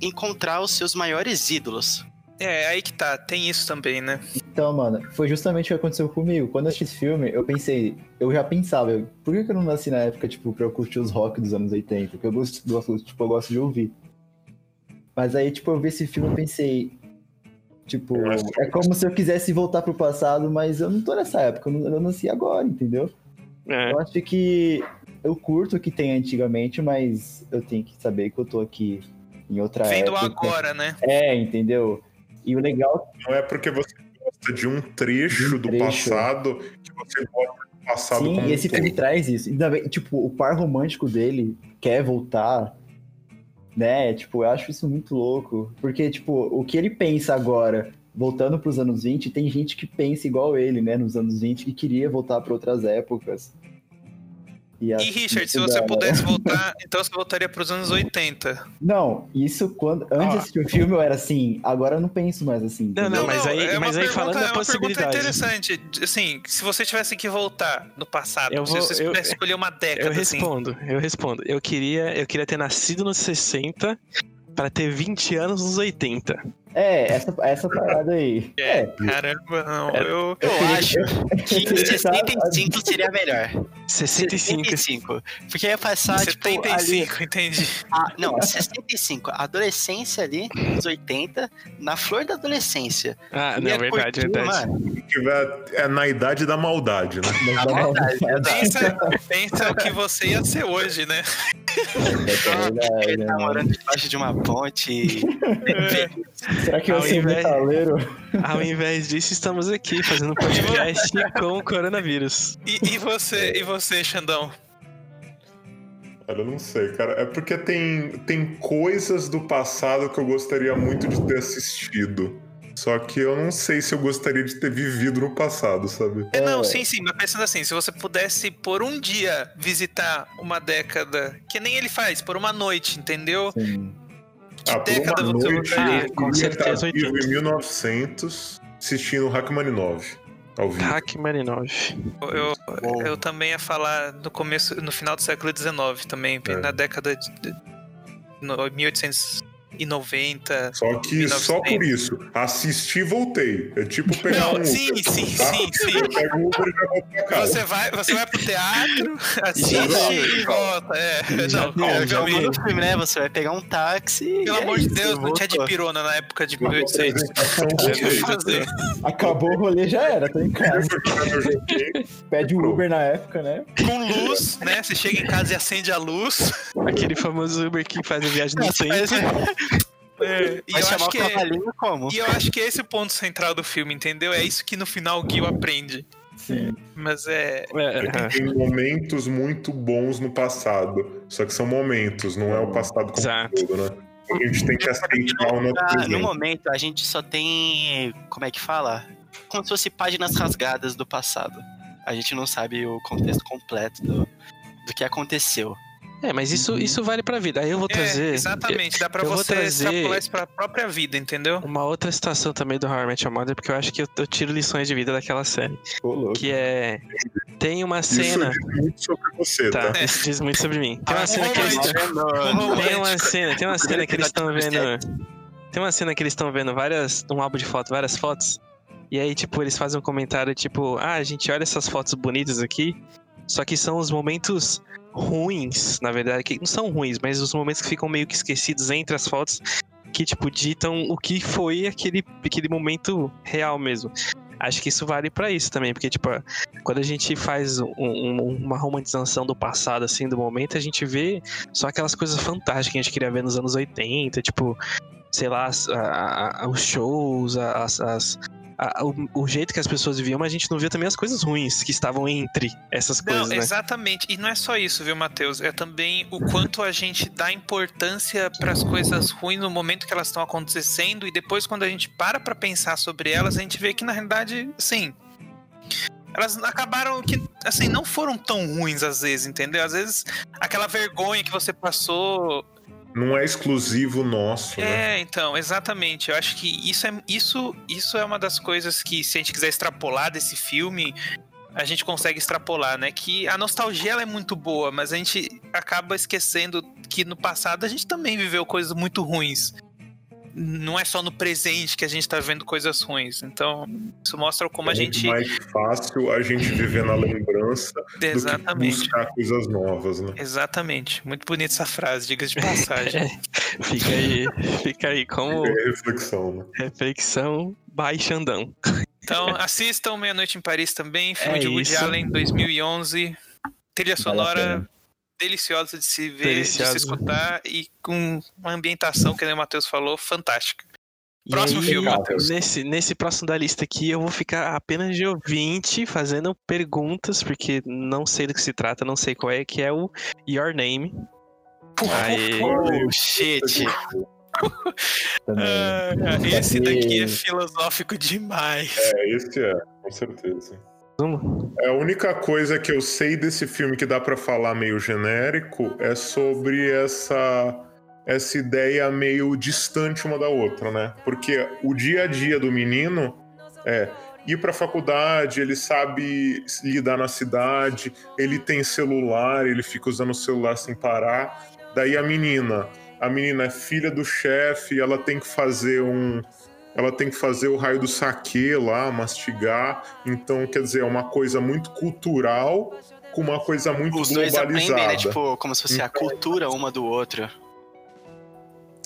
encontrar os seus maiores ídolos. É, aí que tá, tem isso também, né? Então, mano, foi justamente o que aconteceu comigo. Quando eu assisti esse filme, eu pensei, eu já pensava, eu, por que que eu não nasci na época, tipo, pra eu curtir os rock dos anos 80? Porque eu gosto, gosto- tipo, eu gosto de ouvir. Mas aí, tipo, eu vi esse filme e pensei, tipo, é como se eu quisesse voltar pro passado, mas eu não tô nessa época, eu, não, eu nasci agora, entendeu? É, Eu acho que eu curto o que tem antigamente, mas eu tenho que saber que eu tô aqui em outra Vendo época. agora, né? É, entendeu? E o legal Não é porque você gosta de um trecho De um do trecho. passado que você gosta do passado Sim, como e um esse todo. filme traz isso. Ainda bem, tipo, o par romântico dele quer voltar, né? Tipo, eu acho isso muito louco. Porque, tipo, o que ele pensa agora, voltando pros anos 20, tem gente que pensa igual ele, né? Nos anos 20, que queria voltar para outras épocas. E acho Richard, se você da hora. pudesse [LAUGHS] voltar, então você voltaria pros anos 80. Não, isso quando. Antes Ah. de assistir o filme eu era assim, agora eu não penso mais assim. Não, entendeu? mas aí- é uma mas aí falando da é uma pergunta interessante. Assim, se você tivesse que voltar no passado, Eu vou- se você eu- pudesse escolher uma década, Eu assim, respondo, eu respondo. Eu queria, eu queria ter nascido nos 60 pra ter 20 anos nos 80. É, essa, essa parada aí. É, caramba, não. É. Eu, Eu queria- acho que queria estar- 65 seria melhor. 65. 65. Porque ia passar, tipo, ali... 75, entendi. Ah, não, 65. A adolescência ali, nos 80, na flor da adolescência. Ah, não, Ia verdade, curtir, verdade. mano. É na idade da maldade, né? Mas A dá uma- maldade, Pensa, pensa o que você ia ser hoje, né? É verdade, Ele tá mano? morando debaixo de uma ponte. [LAUGHS] Será que eu Ao sou invés- metaleiro? Ao invés disso, estamos aqui fazendo podcast [LAUGHS] com o coronavírus. E, e você, e você, Xandão? Olha, eu não sei, cara. É porque tem, tem coisas do passado que eu gostaria muito de ter assistido. Só que eu não sei se eu gostaria de ter vivido no passado, sabe? É, não, É. sim, sim, mas pensando assim, se você pudesse por um dia visitar uma década, que nem ele faz, por uma noite, entendeu? Sim. Que ah, por década uma você noite voltaria? eu Com queria estar certeza, vivo 80. em 1900 assistindo Hackmaninov ao vivo. Hackmaninov. Eu, Bom. eu também ia falar no começo, no final do século XIX também, É. na década de, de no- 1890. Só que só por isso, assisti e voltei. É tipo pegar Não, um sim, Uber, sim, tá? sim, sim. Eu pego o Uber e já volto pra casa. Você vai, você vai pro teatro, [LAUGHS] assiste Já- e volta. É, Já não, É, jogou no filme, né? Você vai pegar um táxi. e Pelo é amor de Deus, não tinha de pirona na época de Uma 1800. apresentação, O que eu voltei. ia fazer? Acabou o rolê, já era, tô em casa. Pede o Pronto. Uber na época, né? Com luz, né? Você chega em casa e acende a luz. Aquele famoso Uber que faz a viagem no centro. É, e eu acho que é, como? e eu acho que é esse o ponto central do filme, entendeu? É isso que no final o Gil aprende. Sim. Mas é. É, Tem momentos muito bons no passado. Só que são momentos, não é o passado como Exato. um todo, né? A gente tem que aceitar o nosso Ah, no presente. momento, a gente só tem. Como é que fala? Como se fosse páginas rasgadas do passado. A gente não sabe o contexto completo do, do que aconteceu. É, mas isso, isso vale pra vida. Aí eu vou é, trazer exatamente, dá pra eu vou você trazer- extrapolar isso pra própria vida, entendeu? uma outra situação também do How I Met Your Mother, porque eu acho que eu, eu tiro lições de vida daquela série. Ô, louco. Que é. Tem uma Isso cena. diz muito sobre você, Tá, tá? isso diz muito sobre mim. Tem uma Ah, cena que eles. Tem uma cena, tem uma cena que eles estão vendo. Tem uma cena que eles estão vendo várias. Um álbum de foto, várias fotos. E aí, tipo, eles fazem um comentário, tipo, ah, a gente olha essas fotos bonitas aqui. Só que são os momentos ruins, na verdade, que não são ruins, mas os momentos que ficam meio que esquecidos entre as fotos, que, tipo, ditam o que foi aquele, aquele momento real mesmo. Acho que isso vale pra isso também, porque, tipo, quando a gente faz um- um- uma romantização do passado, assim, do momento, a gente vê só aquelas coisas fantásticas que a gente queria ver nos anos 80, tipo, sei lá, a- a- os shows, as, as- a- o, o jeito que as pessoas viviam, mas a gente não via também as coisas ruins que estavam entre essas coisas, Não, né? exatamente. E não é só isso, viu, Matheus? É também o quanto a gente dá importância para as coisas ruins no momento que elas estão acontecendo e depois quando a gente para para pensar sobre elas, a gente vê que na realidade, assim, elas acabaram que assim não foram tão ruins às vezes, entendeu? Às vezes aquela vergonha que você passou Não é exclusivo nosso, né? é, então, exatamente. Eu acho que isso é, isso, isso é uma das coisas que, se a gente quiser extrapolar desse filme, a gente consegue extrapolar, né? Que a nostalgia ela é muito boa, mas a gente acaba esquecendo que no passado a gente também viveu coisas muito ruins. Não é só no presente que a gente tá vendo coisas ruins. Então, isso mostra como a é muito gente. mais fácil a gente viver na lembrança do que Exatamente. buscar coisas novas, né? Exatamente. Muito bonita essa frase, diga-se de passagem. [LAUGHS] Fica aí, fica aí como É reflexão, né? reflexão baixandão. Então, assistam Meia-Noite em Paris também, filme É de Woody isso. Allen, 2011. Trilha a sonora. Deliciosa de se ver, Deliciosa. de se escutar e com uma ambientação, que nem o Matheus falou, fantástica. Próximo aí, filme, Matheus. Nesse, nesse próximo da lista aqui, eu vou ficar apenas de ouvinte, fazendo perguntas, porque não sei do que se trata, não sei qual é, que é o Your Name. Aí, Oh, shit. Ah, esse daqui é filosófico demais. É, esse é, com certeza. É, a única coisa que eu sei desse filme que dá pra falar meio genérico é sobre essa essa ideia meio distante uma da outra, né? Porque o dia a dia do menino é ir pra faculdade, ele sabe lidar na cidade, ele tem celular, ele fica usando o celular sem parar. Daí a menina, a menina é filha do chefe, ela tem que fazer um ela tem que fazer o raio do saque lá, mastigar. Então, quer dizer, é uma coisa muito cultural com uma coisa muito Os dois globalizada. aprendem, né? Tipo, como se fosse a Então- cultura uma do outro.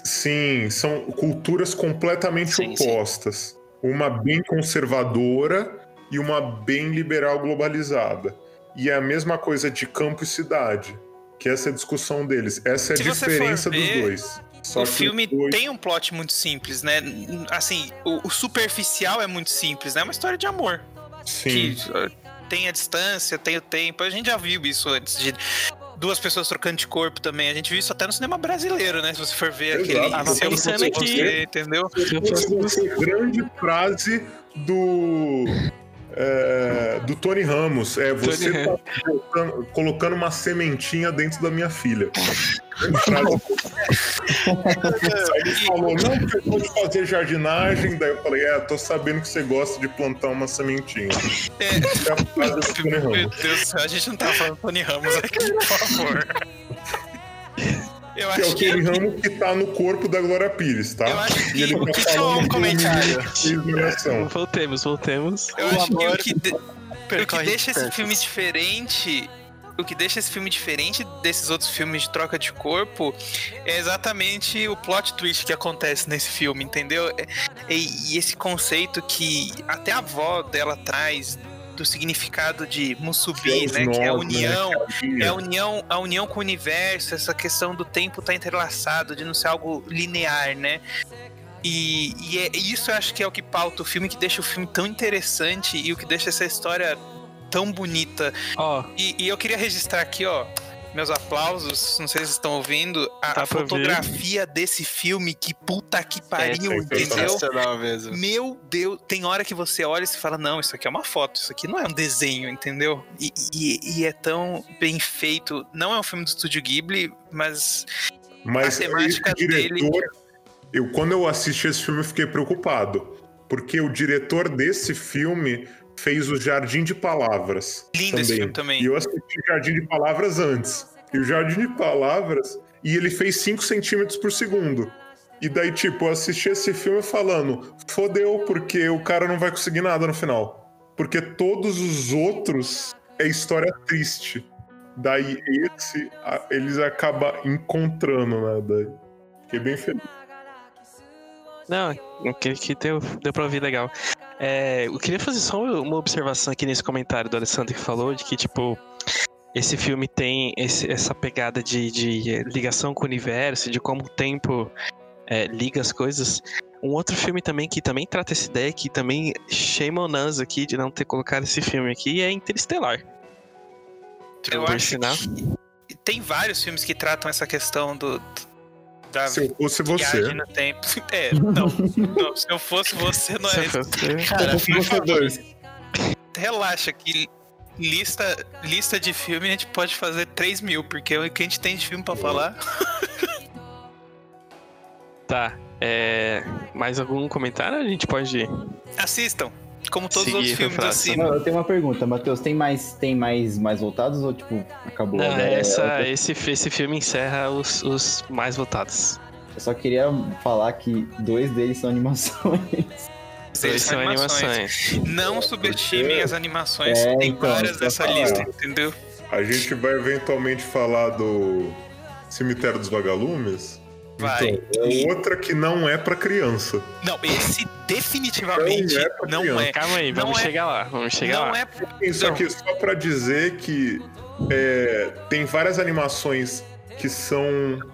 Sim, são culturas completamente Sim, sim. opostas. Uma bem conservadora e uma bem liberal globalizada. E é a mesma coisa de campo e cidade, que essa é a discussão deles. Essa é a Se diferença dos ver, dois. Só o filme os dois- tem um plot muito simples, né? Assim, o, o superficial é muito simples, né? É uma história de amor. Sim, Que tem a distância, tem o tempo. A gente já viu isso antes de duas pessoas trocando de corpo também. A gente viu isso até no cinema brasileiro, né? Se você for ver Exato. aquele. Ah, eu pensando aqui- você, entendeu? Essa é a grande frase do. É, do Tony Ramos. É, você Tony tá colocando, colocando uma sementinha dentro da minha filha. Aí [LAUGHS] ele falou, não, porque eu pode fazer jardinagem. Daí eu falei, é, tô sabendo que você gosta de plantar uma sementinha. É. É a frase do Tony Meu. Deus do céu, a gente não tá falando Tony Ramos aqui, por favor. Eu Que é o que. Tony Ramos que tá no corpo da Glória Pires, tá? Eu acho que- E ele o tá que que é um comentário? que. Voltemos, voltemos. Eu O acho que o amor que, de- o que deixa esse filme diferente. O que deixa esse filme diferente desses outros filmes de troca de corpo é exatamente o plot twist que acontece nesse filme, entendeu? É- E, e esse conceito que até a avó dela traz do significado de Musubi, os né? Que é a nós, união, né? é a união, a união com o universo, essa questão do tempo estar entrelaçado, de não ser algo linear, né? E, e é, isso eu acho que é o que pauta o filme, que deixa o filme tão interessante e o que deixa essa história tão bonita. Ó, E, e eu queria registrar aqui, ó, meus aplausos, não sei se vocês estão ouvindo, a, Tá a ver. fotografia desse filme, que puta que pariu, é entendeu? mesmo. Meu Deus, tem hora que você olha e você fala, não, isso aqui é uma foto, isso aqui não é um desenho, entendeu? E, e- e é tão bem feito. Não é um filme do Estúdio Ghibli, mas Mas a temática esse diretor, eu quando eu assisti esse filme eu fiquei preocupado, porque o diretor desse filme fez o Jardim de Palavras. lindo esse filme também. E eu assisti Jardim de Palavras antes. E o Jardim de Palavras, e ele fez 5 centímetros por segundo. E daí, tipo, eu assisti esse filme falando, fodeu, porque o cara não vai conseguir nada no final. Porque todos os outros é história triste. Daí esse, eles acabam encontrando, né? Daí. Fiquei bem feliz. Não, que, que deu, deu pra ouvir legal. É, eu queria fazer só uma observação aqui nesse comentário do Alessandro que falou de que, tipo, esse filme tem esse- essa pegada de, de, eh, ligação com o universo, de como o tempo eh, liga as coisas. Um outro filme também que também trata essa ideia, que também shame on us aqui de não ter colocado esse filme aqui, é Interestelar. Eu Por acho sinal. que tem vários filmes que tratam essa questão do da Se eu fosse você, no tempo. [LAUGHS] É, [LAUGHS] não, não, se eu fosse você, não é isso. Cara, Você dois. [LAUGHS] Relaxa, que lista, lista de filme a gente pode fazer 3 mil, porque é o que a gente tem de filme pra falar. Tá. É, mais algum comentário? A gente pode. Assistam, como todos Seguir os outros filmes acima. Não, eu tenho uma pergunta, Matheus. Tem mais, tem mais, mais voltados ou tipo acabou? Não, agora? essa, Eu, esse, esse filme encerra os, os mais votados. eu só queria falar que dois deles são animações. Dois são animações. Não subestimem as animações, É, tem então, várias dessa lista, entendeu? a gente vai eventualmente falar do Cemitério dos Vagalumes. Vai. Então, é outra que não é pra criança. Não, esse definitivamente Não é pra não criança. é. Calma aí, Não vamos é- chegar lá. Vamos chegar Não lá. é. Isso Não. aqui só pra dizer que é, tem várias animações que são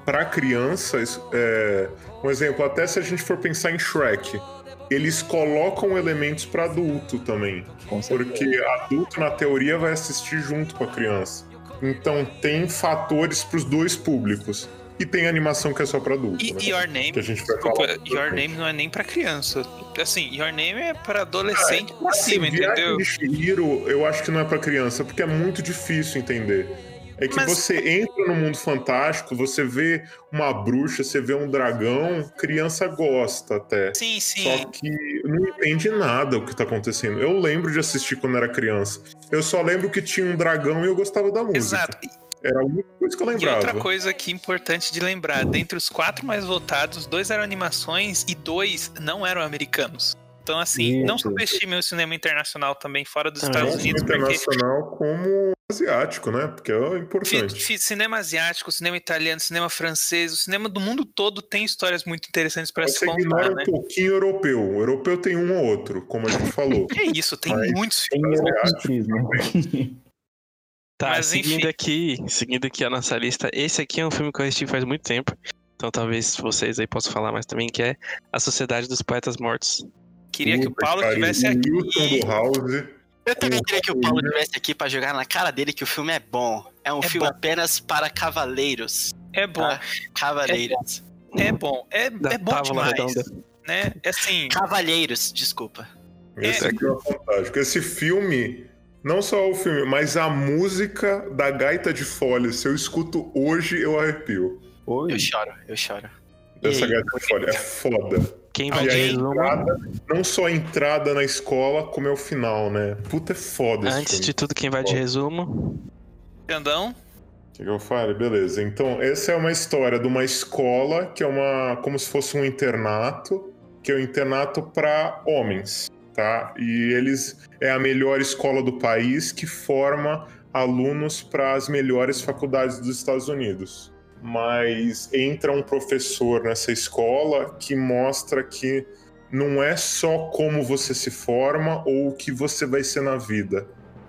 para crianças. É, um exemplo, até se a gente for pensar em Shrek, eles colocam elementos para adulto também. Porque adulto, na teoria, vai assistir junto com a criança. Então tem fatores para os dois públicos. E tem animação que é só pra adulto. E né? Your Name, Que a gente vai desculpa, falar Your. Name não é nem pra criança. Assim, Your Name é pra adolescente pra Assim, cima, entendeu? De Chihiro, eu acho que não é pra criança, porque é muito difícil entender. É que Mas- você entra no mundo fantástico, você vê uma bruxa, você vê um dragão, criança gosta até. Sim, sim. Só que não entende nada o que tá acontecendo. Eu lembro de assistir quando era criança. Eu só lembro que tinha um dragão e eu gostava da música. Exato. Era a única coisa que eu E lembrava. outra coisa aqui importante de lembrar: dentre os quatro mais votados, dois eram animações e dois não eram americanos. Então, assim, não Isso. subestime o cinema internacional também fora dos Ah, Não Estados só Unidos, porque internacional como asiático, né? Porque é importante. cinema asiático, cinema italiano, cinema francês, o cinema do mundo todo tem histórias muito interessantes para se ignora contar, um né? pouquinho europeu. O europeu tem um ou outro, como a gente falou. [LAUGHS] É isso, tem Mas muitos Tem filmes. erotismo. [LAUGHS] Tá, Mas, seguindo enfim. aqui, seguindo aqui a nossa lista, esse aqui é um filme que eu assisti faz muito tempo. Então talvez vocês aí possam falar mais também, que é A Sociedade dos Poetas Mortos. Queria que o Puta Paulo pariu. tivesse O aqui. House. Eu também queria que o Paulo estivesse aqui pra jogar na cara dele que o filme é bom. É um É filme bom. apenas para cavaleiros. É bom, Tá? Cavaleiros. é bom, é, Da é bom demais, Redonda. né? É assim, Cavalheiros, desculpa. Esse aqui é fantástico. Esse filme, não só o filme, mas a música da gaita de folha. Se eu escuto hoje, eu arrepio. Oi. Eu choro, eu choro. Dessa aí? gaita de folha. É foda. Quem vai de a resumo, entrada, não só a entrada na escola, como é o final, né? Puta, é foda esse antes filme. de tudo, quem vai de resumo. grandão. O que, que eu falo? Beleza. Então, essa é uma história de uma escola que é uma. como se fosse um internato, que é um internato para homens, tá? E eles é a melhor escola do país que forma alunos para as melhores faculdades dos Estados Unidos. Mas entra um professor nessa escola que mostra que não é só como você se forma ou o que você vai ser na vida.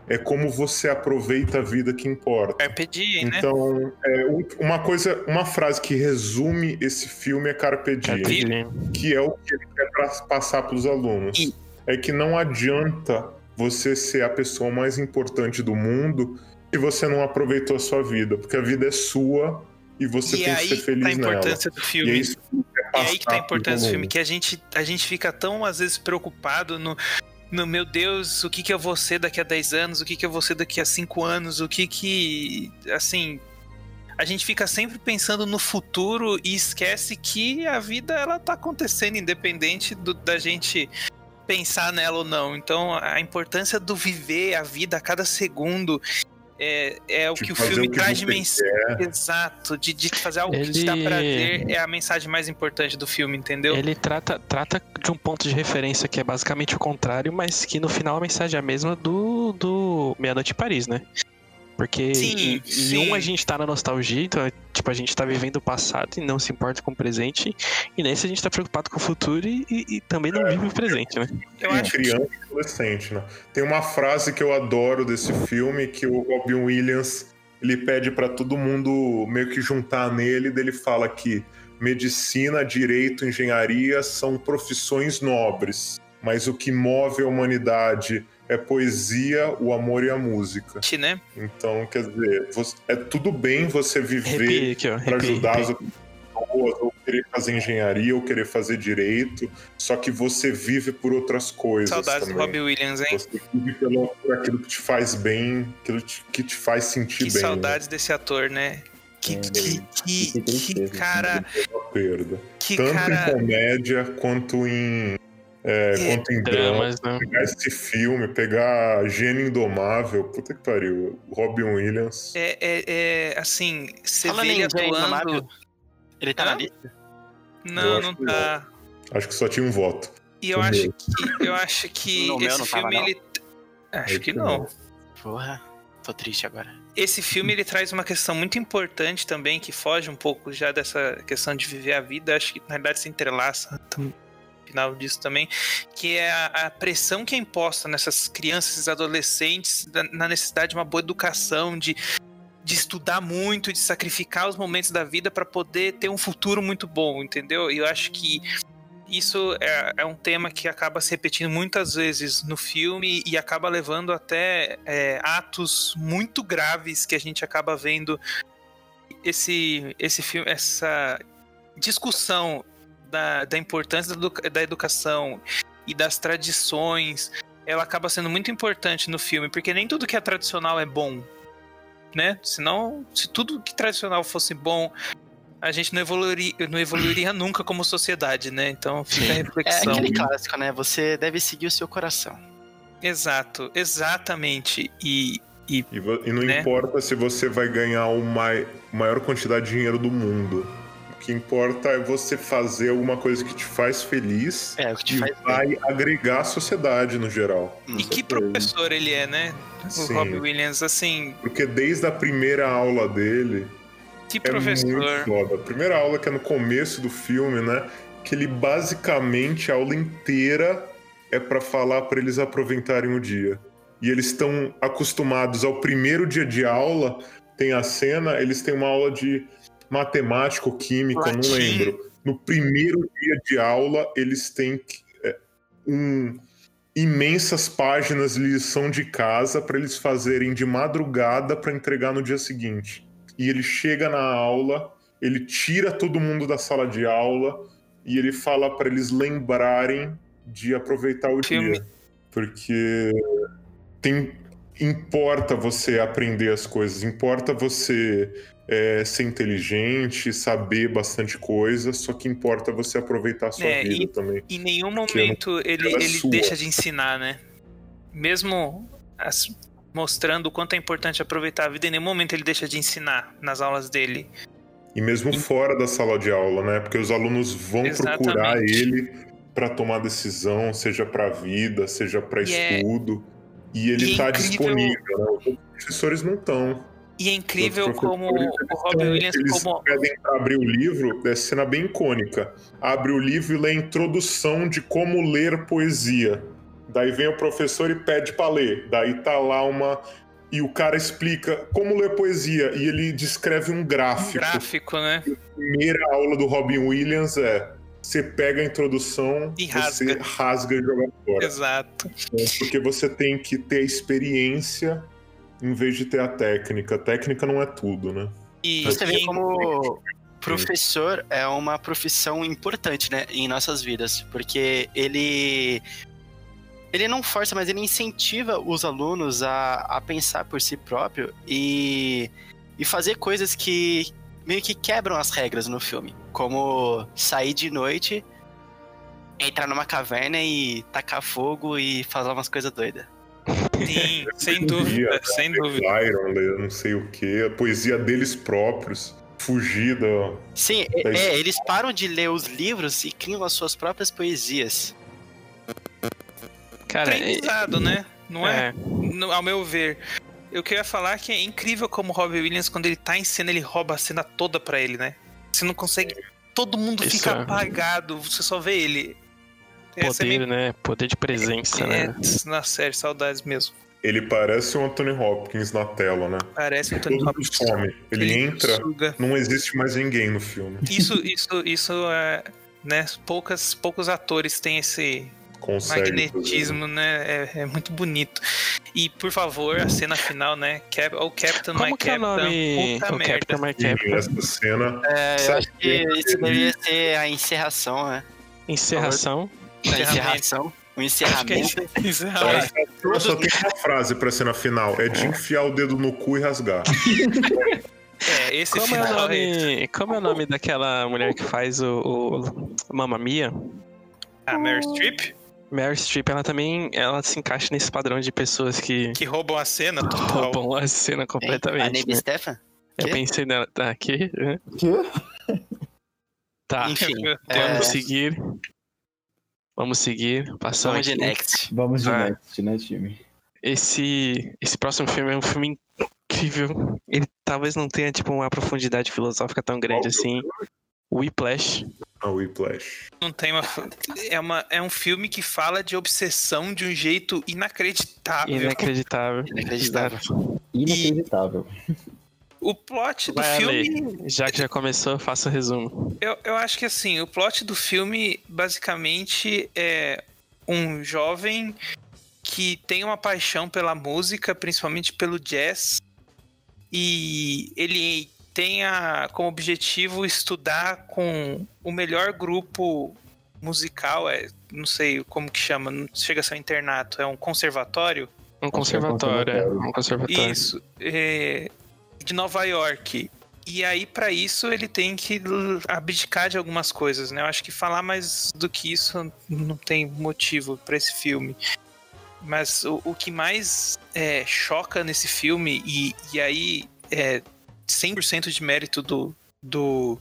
É como você aproveita a vida que importa. Carpe diem, né? Então, é, um- uma coisa, uma frase que resume esse filme é Carpe Diem, Carpe Diem. que é o que ele quer passar para os alunos. E- É que não adianta você ser a pessoa mais importante do mundo se você não aproveitou a sua vida, porque a vida é sua e você e tem que ser tá feliz a nela. importância do E filme. é isso É aí que tá a importância do filme, que a gente, a gente fica tão, às vezes, preocupado no, no meu Deus, o que, que eu vou ser daqui a 10 anos, o que, que eu vou ser daqui a 5 anos, o que que. Assim. A gente fica sempre pensando no futuro e esquece que a vida ela tá acontecendo independente do- da gente pensar nela ou não. Então a importância do viver a vida a cada segundo é, é o que o filme o que traz de mensagem. Exato, de, de fazer algo que te dá Ele- prazer é a mensagem mais importante do filme, entendeu? Ele trata, trata de um ponto de referência que é basicamente o contrário, mas que no final a mensagem é a mesma do, do Meia Noite em Paris, né? Porque Sim, em, sim. um a gente tá na nostalgia, então é, tipo, a gente tá vivendo o passado e não se importa com o presente. E nesse a gente tá preocupado com o futuro e, e- e também não vive o presente, né? Eu Tem acho que criança e adolescente, né? Tem uma frase que eu adoro desse filme que o Robin Williams ele pede pra todo mundo meio que juntar nele, dele fala que medicina, direito, engenharia são profissões nobres, mas o que move a humanidade é poesia, o amor e a música. né? Então, quer dizer, você- é tudo bem você viver para ajudar as arrepia. outras pessoas, ou querer fazer engenharia, ou querer fazer direito, só que você vive por outras coisas. Saudades do também. Robbie Williams, hein? Você vive pelo, por aquilo que te faz bem, aquilo que te faz sentir Que bem. saudades desse ator, né? Que, É, que, que que, que cara. Né? Que Tanto em cara. comédia quanto em, é, É, quanto em drama. Dramas, né? Pegar esse filme, pegar Gênio Indomável, puta que pariu. Robin Williams. É, é, é, assim, você Falando vê ele atuando. Ele tá Hã? na lista? Não, não acho que tá. Acho que só tinha um voto. E eu acho meu. que eu acho que [LAUGHS] No esse tava, filme não? ele acho que não. Porra, tô triste agora. Esse filme ele traz uma questão muito importante também que foge um pouco já dessa questão de viver a vida. Acho que na verdade se entrelaça tam- final disso também, que é a, pressão que é imposta nessas crianças e adolescentes na necessidade de uma boa educação, de de estudar muito, de sacrificar os momentos da vida para poder ter um futuro muito bom, entendeu? E eu acho que isso é, é, um tema que acaba se repetindo muitas vezes no filme e acaba levando até é, atos muito graves que a gente acaba vendo esse, esse filme, essa discussão da, da importância da, da educação e das tradições, ela acaba sendo muito importante no filme, porque nem tudo que é tradicional é bom, né? Senão, se tudo que tradicional fosse bom, a gente não evoluiria, não evoluiria [LAUGHS] nunca como sociedade, né? Então fica a reflexão. É aquele clássico, né? Você deve seguir o seu coração. Exato, exatamente. E, e, e, e não né? importa se você vai ganhar a maior quantidade de dinheiro do mundo. O que importa é você fazer alguma coisa que te faz feliz é, o que te e faz vai bem. agregar a sociedade no geral. E que professor ele é, né? O Sim. Robbie Williams, assim. Porque desde a primeira aula dele. Que professor. É muito foda. A primeira aula que é no começo do filme, né? Que ele basicamente a aula inteira é para falar para eles aproveitarem o dia. E eles estão acostumados ao primeiro dia de aula, tem a cena, eles têm uma aula de matemática ou química, Latim. não lembro. No primeiro dia de aula, eles têm é, um, imensas páginas de lição de casa para eles fazerem de madrugada para entregar no dia seguinte. E ele chega na aula, ele tira todo mundo da sala de aula e ele fala para eles lembrarem de aproveitar o Filme. dia. Porque tem importa você aprender as coisas, importa você é, ser inteligente, saber bastante coisa, só que importa você aproveitar a sua é, vida e, também. Em nenhum momento ele, ele deixa de ensinar, né? Mesmo as, mostrando o quanto é importante aproveitar a vida, em nenhum momento ele deixa de ensinar nas aulas dele. E mesmo e... fora da sala de aula, né? Porque os alunos vão Exatamente. procurar ele para tomar decisão, seja para vida, seja para é estudo. É... E ele está é disponível, né? Os professores não estão. E é incrível como o Robin Williams. Eles como... pedem pra abrir o livro, é cena bem icônica. Abre o livro e lê a introdução de como ler poesia. Daí vem o professor e pede para ler. Daí tá lá uma. E o cara explica como ler poesia. E ele descreve um gráfico. Um gráfico, né? A primeira aula do Robin Williams é. Você pega a introdução, e rasga. você rasga e joga fora. Exato. Porque você tem que ter a experiência em vez de ter a técnica. A técnica não é tudo, né? E você vê como professor é uma profissão importante, né, em nossas vidas, porque ele ele não força, mas ele incentiva os alunos a, a pensar por si próprio e, e fazer coisas que meio que quebram as regras no filme, como sair de noite, entrar numa caverna e tacar fogo e fazer umas coisas doidas. Sim, [LAUGHS] sem dúvida, sem dúvida. Iron, não sei o que, a poesia deles próprios, fugida. Sim, é, é, eles param de ler os livros e criam as suas próprias poesias. Cara, Treinizado, é... né? Não é? é? No, ao meu ver. Eu queria falar que é incrível como o Robbie Williams, quando ele tá em cena, ele rouba a cena toda pra ele, né? Você não consegue. Todo mundo Isso fica é. apagado, você só vê ele. Poder, né? Poder de presença, é, né? Na série, saudades mesmo. Ele parece o Anthony Hopkins na tela, né? Parece o Anthony Todo Hopkins. Some. Ele, ele entra, suga. não existe mais ninguém no filme. Isso, [LAUGHS] isso, isso é, né? Poucas, poucos atores têm esse Consegue magnetismo, né? É, é, muito bonito. E por favor, a cena final, né? Cap, o Captain Como My que Captain. É o nome? Puta o merda. Captain My Captain. Essa cena. É, eu acho que isso deveria ser a encerração, né? Encerração. A encerração. O encerramento. [LAUGHS] É encerramento. Eu só tem uma frase pra cena final: é de enfiar o dedo no cu e rasgar. É, esse como final. É o nome, como é o nome daquela mulher que faz o, o Mamma Mia? A Mary Streep? Mary Streep, ela também ela se encaixa nesse padrão de pessoas que. Que roubam a cena total. Roubam a cena completamente. A Neve né? Stefan? Eu pensei nela. Tá aqui. Né? Que? Tá. Enfim. [LAUGHS] Vamos é... seguir. Vamos seguir. Passando Vamos de next. Vamos de Ah. next, né, time? Esse, esse próximo filme é um filme incrível. Ele talvez não tenha, tipo, uma profundidade filosófica tão grande assim. Whiplash. A Whiplash. Não tem uma. É, uma. é um filme que fala de obsessão de um jeito inacreditável. Inacreditável. Inacreditável. Inacreditável. O plot do Vai, filme. Já que já começou, faça o resumo. Eu, eu acho que assim, o plot do filme basicamente é um jovem que tem uma paixão pela música, principalmente pelo jazz, e ele tem a, como objetivo estudar com o melhor grupo musical, é, não sei como que chama, não chega a ser um internato, é um conservatório. Um Conservatório. conservatório, é. Um conservatório. Isso, é, de Nova York. E aí, pra isso, ele tem que abdicar de algumas coisas, né? Eu acho que falar mais do que isso não tem motivo pra esse filme. Mas o, o que mais é, choca nesse filme, e, e aí é 100% de mérito do, do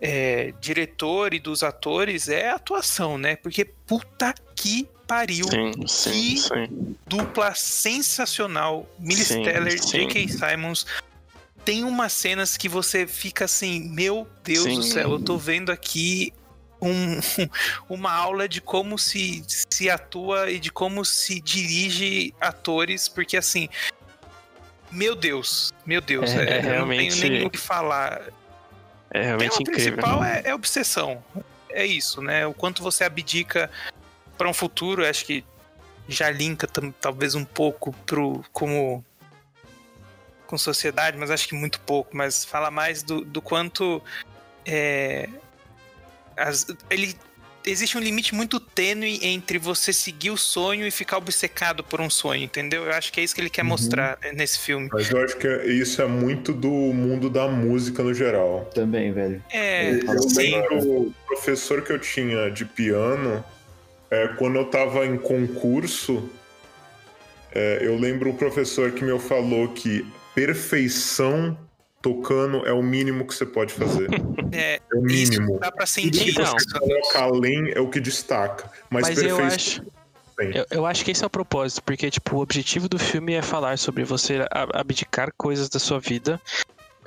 é, diretor e dos atores, é a atuação, né? Porque puta que pariu Sim, sim, que- sim. dupla sensacional. Millie Steller. J.K. Simons. Tem umas cenas que você fica assim, meu Deus do céu, eu tô vendo aqui um- [LAUGHS] uma aula de como se, se atua e de como se dirige atores, porque assim, meu Deus, meu Deus, É, é, é eu não realmente- tenho nem o que falar. É O realmente incrível. principal é, é obsessão. É isso, né? O quanto você abdica para um futuro, acho que já linka talvez um pouco pro como com sociedade, mas acho que muito pouco, mas fala mais do, do quanto é, as- ele existe um limite muito tênue entre você seguir o sonho e ficar obcecado por um sonho, entendeu? Eu acho que é isso que ele quer Uhum. mostrar né, nesse filme. Mas eu acho que é- isso é muito do mundo da música no geral. Também, velho. É, Eu sim. lembro o professor que eu tinha de piano, é, quando eu tava em concurso, é, eu lembro um professor que me falou que perfeição tocando é o mínimo que você pode fazer. [LAUGHS] É, É o isso mínimo. dá pra sentir. que você coloca além é o que destaca. Mas, Mas eu perfeição acho. tem. Eu, eu acho que esse é o propósito, porque, tipo, o objetivo do filme é falar sobre você abdicar coisas da sua vida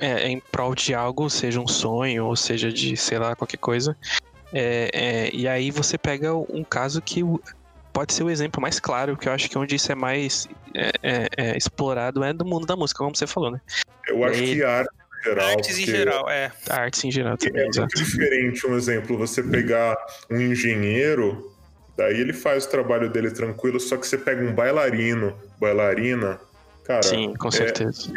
é, em prol de algo, seja um sonho, ou seja de, sei lá, qualquer coisa. É, é, e aí você pega um caso que pode ser o exemplo mais claro, que eu acho que onde isso é mais é, é, é, explorado é do mundo da música, como você falou, né? Eu acho Ele- que arte em geral. Artes em geral, é. A arte em geral É também, muito exato. diferente, um exemplo, você pegar um engenheiro, daí ele faz o trabalho dele tranquilo, só que você pega um bailarino, bailarina, cara, Sim, com certeza.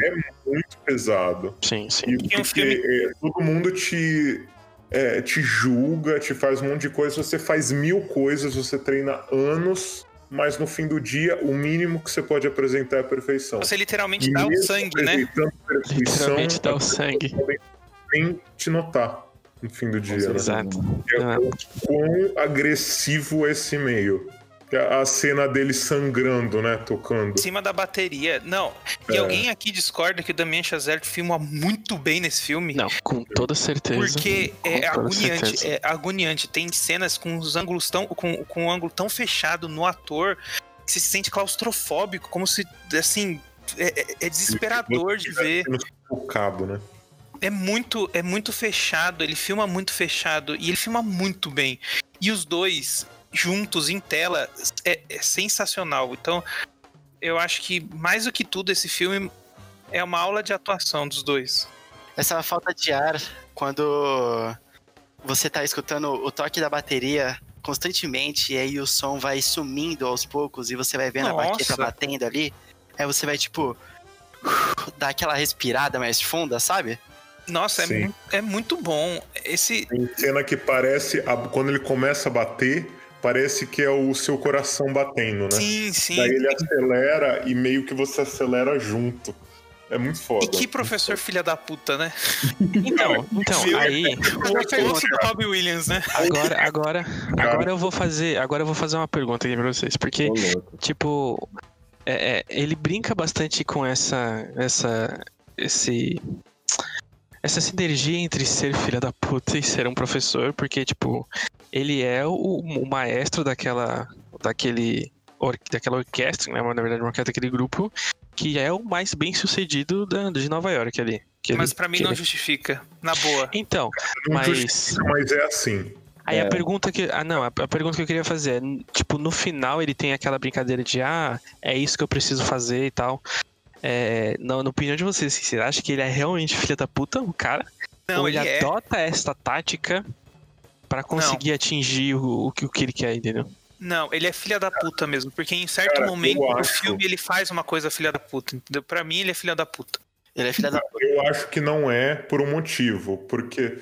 muito pesado. Sim, sim. E um porque filme- é, todo mundo te, é, te julga, te faz um monte de coisa, você faz mil coisas, você treina anos, mas no fim do dia, o mínimo que você pode apresentar é a perfeição. Você literalmente E dá o sangue, né? Literalmente dá o pessoas sangue. Nem te notar no fim do dia. né? Exato. É Ah. o quão agressivo é esse meio. A cena dele sangrando, né? Tocando. Em cima da bateria. Não. E É. alguém aqui discorda que o Damien Chazelle filma muito bem nesse filme? Não, com toda certeza. Porque Com é agoniante, certeza. é agoniante. Tem cenas com os ângulos tão. com, com um ângulo tão fechado no ator que você se sente claustrofóbico, como se assim. É, é- é desesperador de ver. Sufocado, né? É muito, é muito fechado, ele filma muito fechado e ele filma muito bem. E os dois juntos em tela é, é sensacional. Então, eu acho que mais do que tudo esse filme é uma aula de atuação dos dois. Essa falta de ar, quando você tá escutando o toque da bateria constantemente, e aí o som vai sumindo aos poucos, e você vai vendo a Nossa. baqueta batendo ali, aí você vai, tipo, [SIGHS] dar aquela respirada mais funda, sabe? Nossa, é, Sim. é muito bom. Esse Tem cena que parece. a- Quando ele começa a bater, parece que é o seu coração batendo, né? sim, sim. Daí ele acelera e meio que você acelera junto. É muito foda. E que professor filha da puta, né? [LAUGHS] Então, então aí, O oposto do Robbie Williams, né? agora, agora, agora eu vou fazer, agora eu vou fazer uma pergunta aqui pra vocês, porque tipo, é, é, ele brinca bastante com essa, essa, esse, essa sinergia entre ser filha da puta e ser um professor, porque tipo, ele é o, o maestro daquela, daquele, or, daquela orquestra, né? Na verdade, uma orquestra daquele grupo que é o mais bem sucedido da, de Nova York ali. que Mas pra mim que não ele- justifica. Na boa. Então, Não mas mas é assim. Aí É. a pergunta que. Ah, não, a, a pergunta que eu queria fazer é: tipo, no final ele tem aquela brincadeira de, ah, é isso que eu preciso fazer e tal. É, na, na opinião de vocês, assim, você acha que ele é realmente filho da puta, o cara? Não, Ou ele, ele é. adota esta tática pra conseguir atingir o, o, que, o que ele quer, entendeu? Não, ele é filha da puta mesmo, porque em certo Cara, momento do filme ele faz uma coisa filha da puta, entendeu? Pra mim ele é filha da puta. Ele é filha da puta. Eu acho que não é por um motivo, porque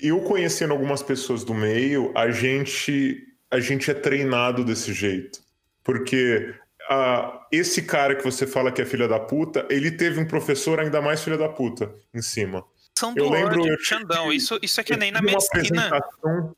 eu conhecendo algumas pessoas do meio, a gente a gente é treinado desse jeito. Porque ah, esse cara que você fala que é filha da puta, ele teve um professor ainda mais filha da puta em cima. São Eu lembro, ódio, eu tive- Xandão. Isso, isso é que nem na tive uma medicina. apresentação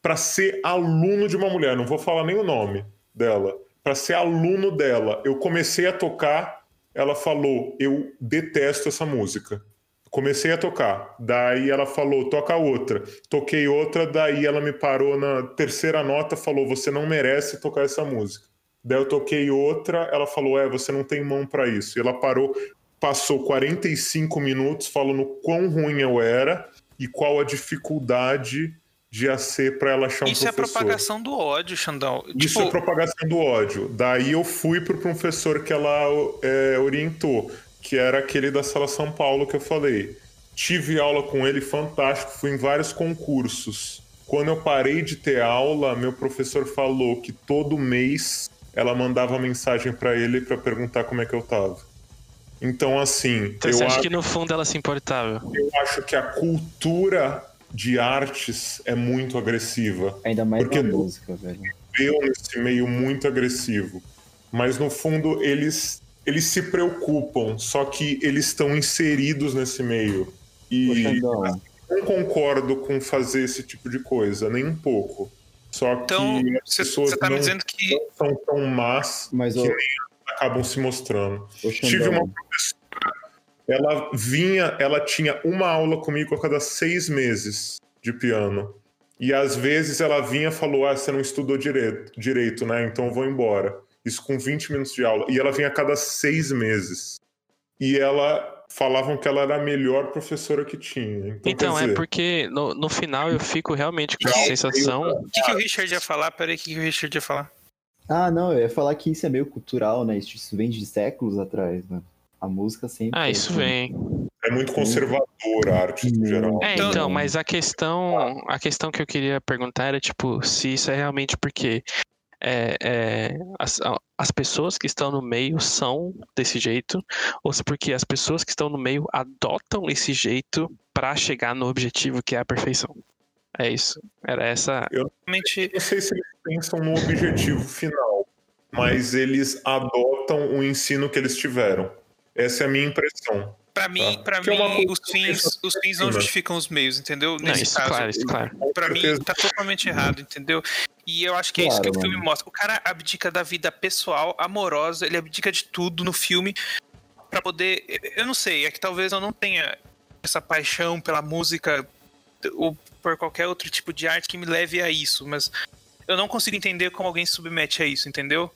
para ser aluno de uma mulher, não vou falar nem o nome dela, para ser aluno dela. Eu comecei a tocar, ela falou: "Eu detesto essa música". Comecei a tocar, daí ela falou: "Toca outra". Toquei outra, daí ela me parou na terceira nota, falou: "Você não merece tocar essa música". Daí eu toquei outra, ela falou: "É, você não tem mão para isso". E ela parou, passou 45 minutos falando quão ruim eu era e qual a dificuldade de ia ser para ela achar um Isso é professor. propagação do ódio, Xandão. Isso tipo, é propagação do ódio. Daí eu fui pro professor que ela é, orientou, que era aquele da Sala São Paulo que eu falei. Tive aula com ele, fantástico, fui em vários concursos. Quando eu parei de ter aula, meu professor falou que todo mês ela mandava mensagem para ele para perguntar como é que eu tava. Então, assim, Então eu você acha acho que no fundo ela se importava? eu acho que a cultura de artes é muito agressiva. Ainda mais Porque na música, velho. Eu nesse meio muito agressivo. Mas no fundo eles eles se preocupam, só que eles estão inseridos nesse meio. E Xandão, não concordo com fazer esse tipo de coisa, nem um pouco. Só então, que as você pessoas você tá me não, dizendo que. não são tão más mas que acabam se mostrando. Tive uma professora, ela vinha, ela tinha uma aula comigo a cada seis meses de piano. E às vezes ela vinha e falou: Ah, você não estudou direito, direito, né? Então eu vou embora. Isso com 20 minutos de aula. E ela vinha a cada seis meses. E ela falavam que ela era a melhor professora que tinha. Então, Então, é dizer, porque no, no final eu fico realmente com a sensação. O que, que o Richard ia falar? Peraí, o que, que o Richard ia falar? Ah, não, eu ia falar que isso é meio cultural, né? Isso vem de séculos atrás, né? A música sempre. Ah, isso vem. é muito conservador a arte no geral. É, Então- então, mas a questão, a questão que eu queria perguntar era, tipo, se isso é realmente porque é, é, a- as pessoas que estão no meio são desse jeito, ou se porque as pessoas que estão no meio adotam esse jeito pra chegar no objetivo que é a perfeição. É isso. Era essa. Realmente, Não sei se eles pensam no objetivo final, mas eles adotam o ensino que eles tiveram. Essa é a minha impressão. pra mim, Tá. pra Que é mim coisa os fins, os fins não justificam os meios, entendeu? Não, Nesse isso, caso. claro, isso, claro. Pra mim, tá totalmente errado, entendeu? E eu acho que é isso que Claro, o filme mano. mostra. O cara abdica da vida pessoal, amorosa, ele abdica de tudo no filme pra poder. Eu não sei, é que talvez eu não tenha essa paixão pela música ou por qualquer outro tipo de arte que me leve a isso, mas eu não consigo entender como alguém se submete a isso, entendeu?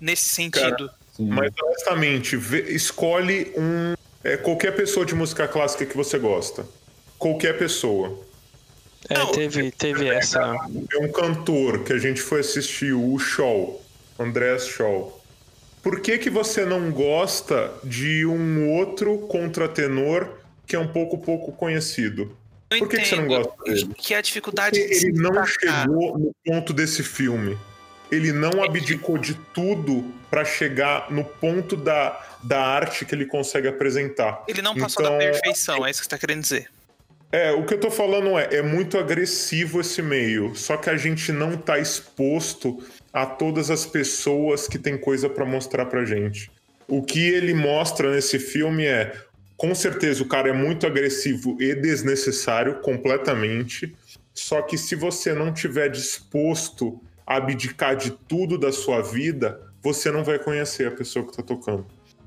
Nesse sentido. Sim. Mas honestamente, vê- escolhe um é, qualquer pessoa de música clássica que você gosta. Qualquer pessoa. É, Não, teve, teve essa. É um cantor que a gente foi assistir o Shaw, Andrés Shaw. Por que que você não gosta de um outro contratenor que é um pouco pouco conhecido? Eu Por que, que você não gosta dele? Que é a dificuldade Porque de ele não destacar. chegou no ponto desse filme. Ele não abdicou de tudo para chegar no ponto da, da arte que ele consegue apresentar. Ele não passou Então, da perfeição, é isso que você tá querendo dizer. É, o que eu tô falando é, é muito agressivo esse meio, só que a gente não tá exposto a todas as pessoas que tem coisa para mostrar pra gente. O que ele mostra nesse filme é, com certeza o cara é muito agressivo e desnecessário completamente, só que se você não tiver disposto abdicar de tudo da sua vida, você não vai conhecer a pessoa que tá tocando.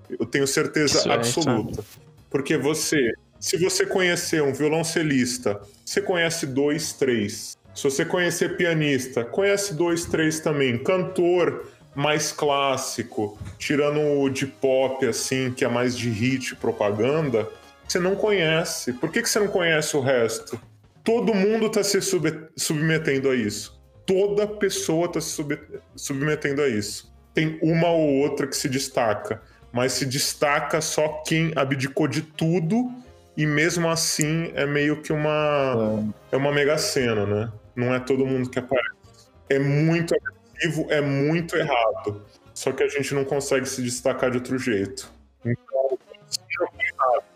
Eu tenho certeza Isso é, absoluta. Porque você, se você conhecer um violoncelista, você conhece dois, três. Se você conhecer pianista, conhece dois, três também. Cantor mais clássico, tirando o de pop, assim, que é mais de hit, propaganda, você não conhece. Por que, que você não conhece o resto? Todo mundo está se sub- submetendo a isso. Toda pessoa está se sub- submetendo a isso. Tem uma ou outra que se destaca. mas se destaca só quem abdicou de tudo e mesmo assim é meio que uma é uma mega cena, né? Não é todo mundo que aparece. É muito agressivo, é muito errado. Só que a gente não consegue se destacar de outro jeito. Então,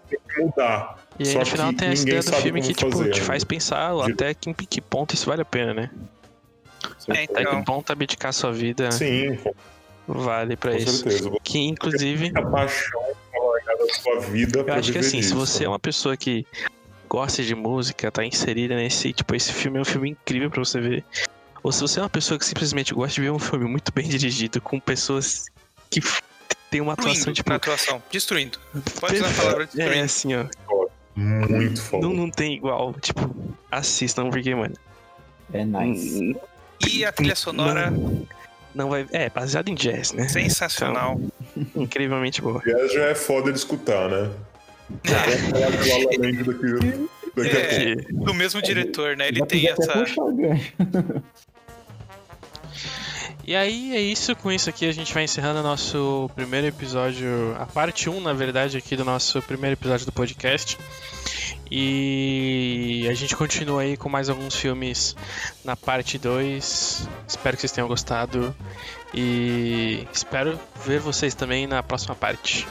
tem que mudar. E aí Só no final tem essa ninguém ideia do filme que tipo, fazer te faz pensar De- até que, em que ponto isso vale a pena, né? É, Até então, que ponto abdicar sua vida Sim, com vale pra com isso. certeza. Que inclusive, a paixão da sua vida eu acho que assim, se disso, você é né? uma pessoa que gosta de música, tá inserida nesse, tipo, esse filme é um filme incrível pra você ver. Ou se você é uma pessoa que simplesmente gosta de ver um filme muito bem [LAUGHS] dirigido, com pessoas que tem uma atuação, destruindo tipo, na atuação. Destruindo. Pode usar a palavra É destruindo. assim, ó. Muito foda. Não, não tem igual. Tipo, assistam, porque, mano. É nice. E a trilha sonora, Não, não vai. É, baseado em jazz, né? sensacional. Incrivelmente boa. Aliás, já é foda de escutar, né? [LAUGHS] É. Do mesmo diretor, né? Ele tem essa. E aí é isso, com isso aqui a gente vai encerrando o nosso primeiro episódio, a parte 1, na verdade, aqui do nosso primeiro episódio do podcast. E a gente continua aí com mais alguns filmes na parte 2. Espero que vocês tenham gostado e espero ver vocês também na próxima parte.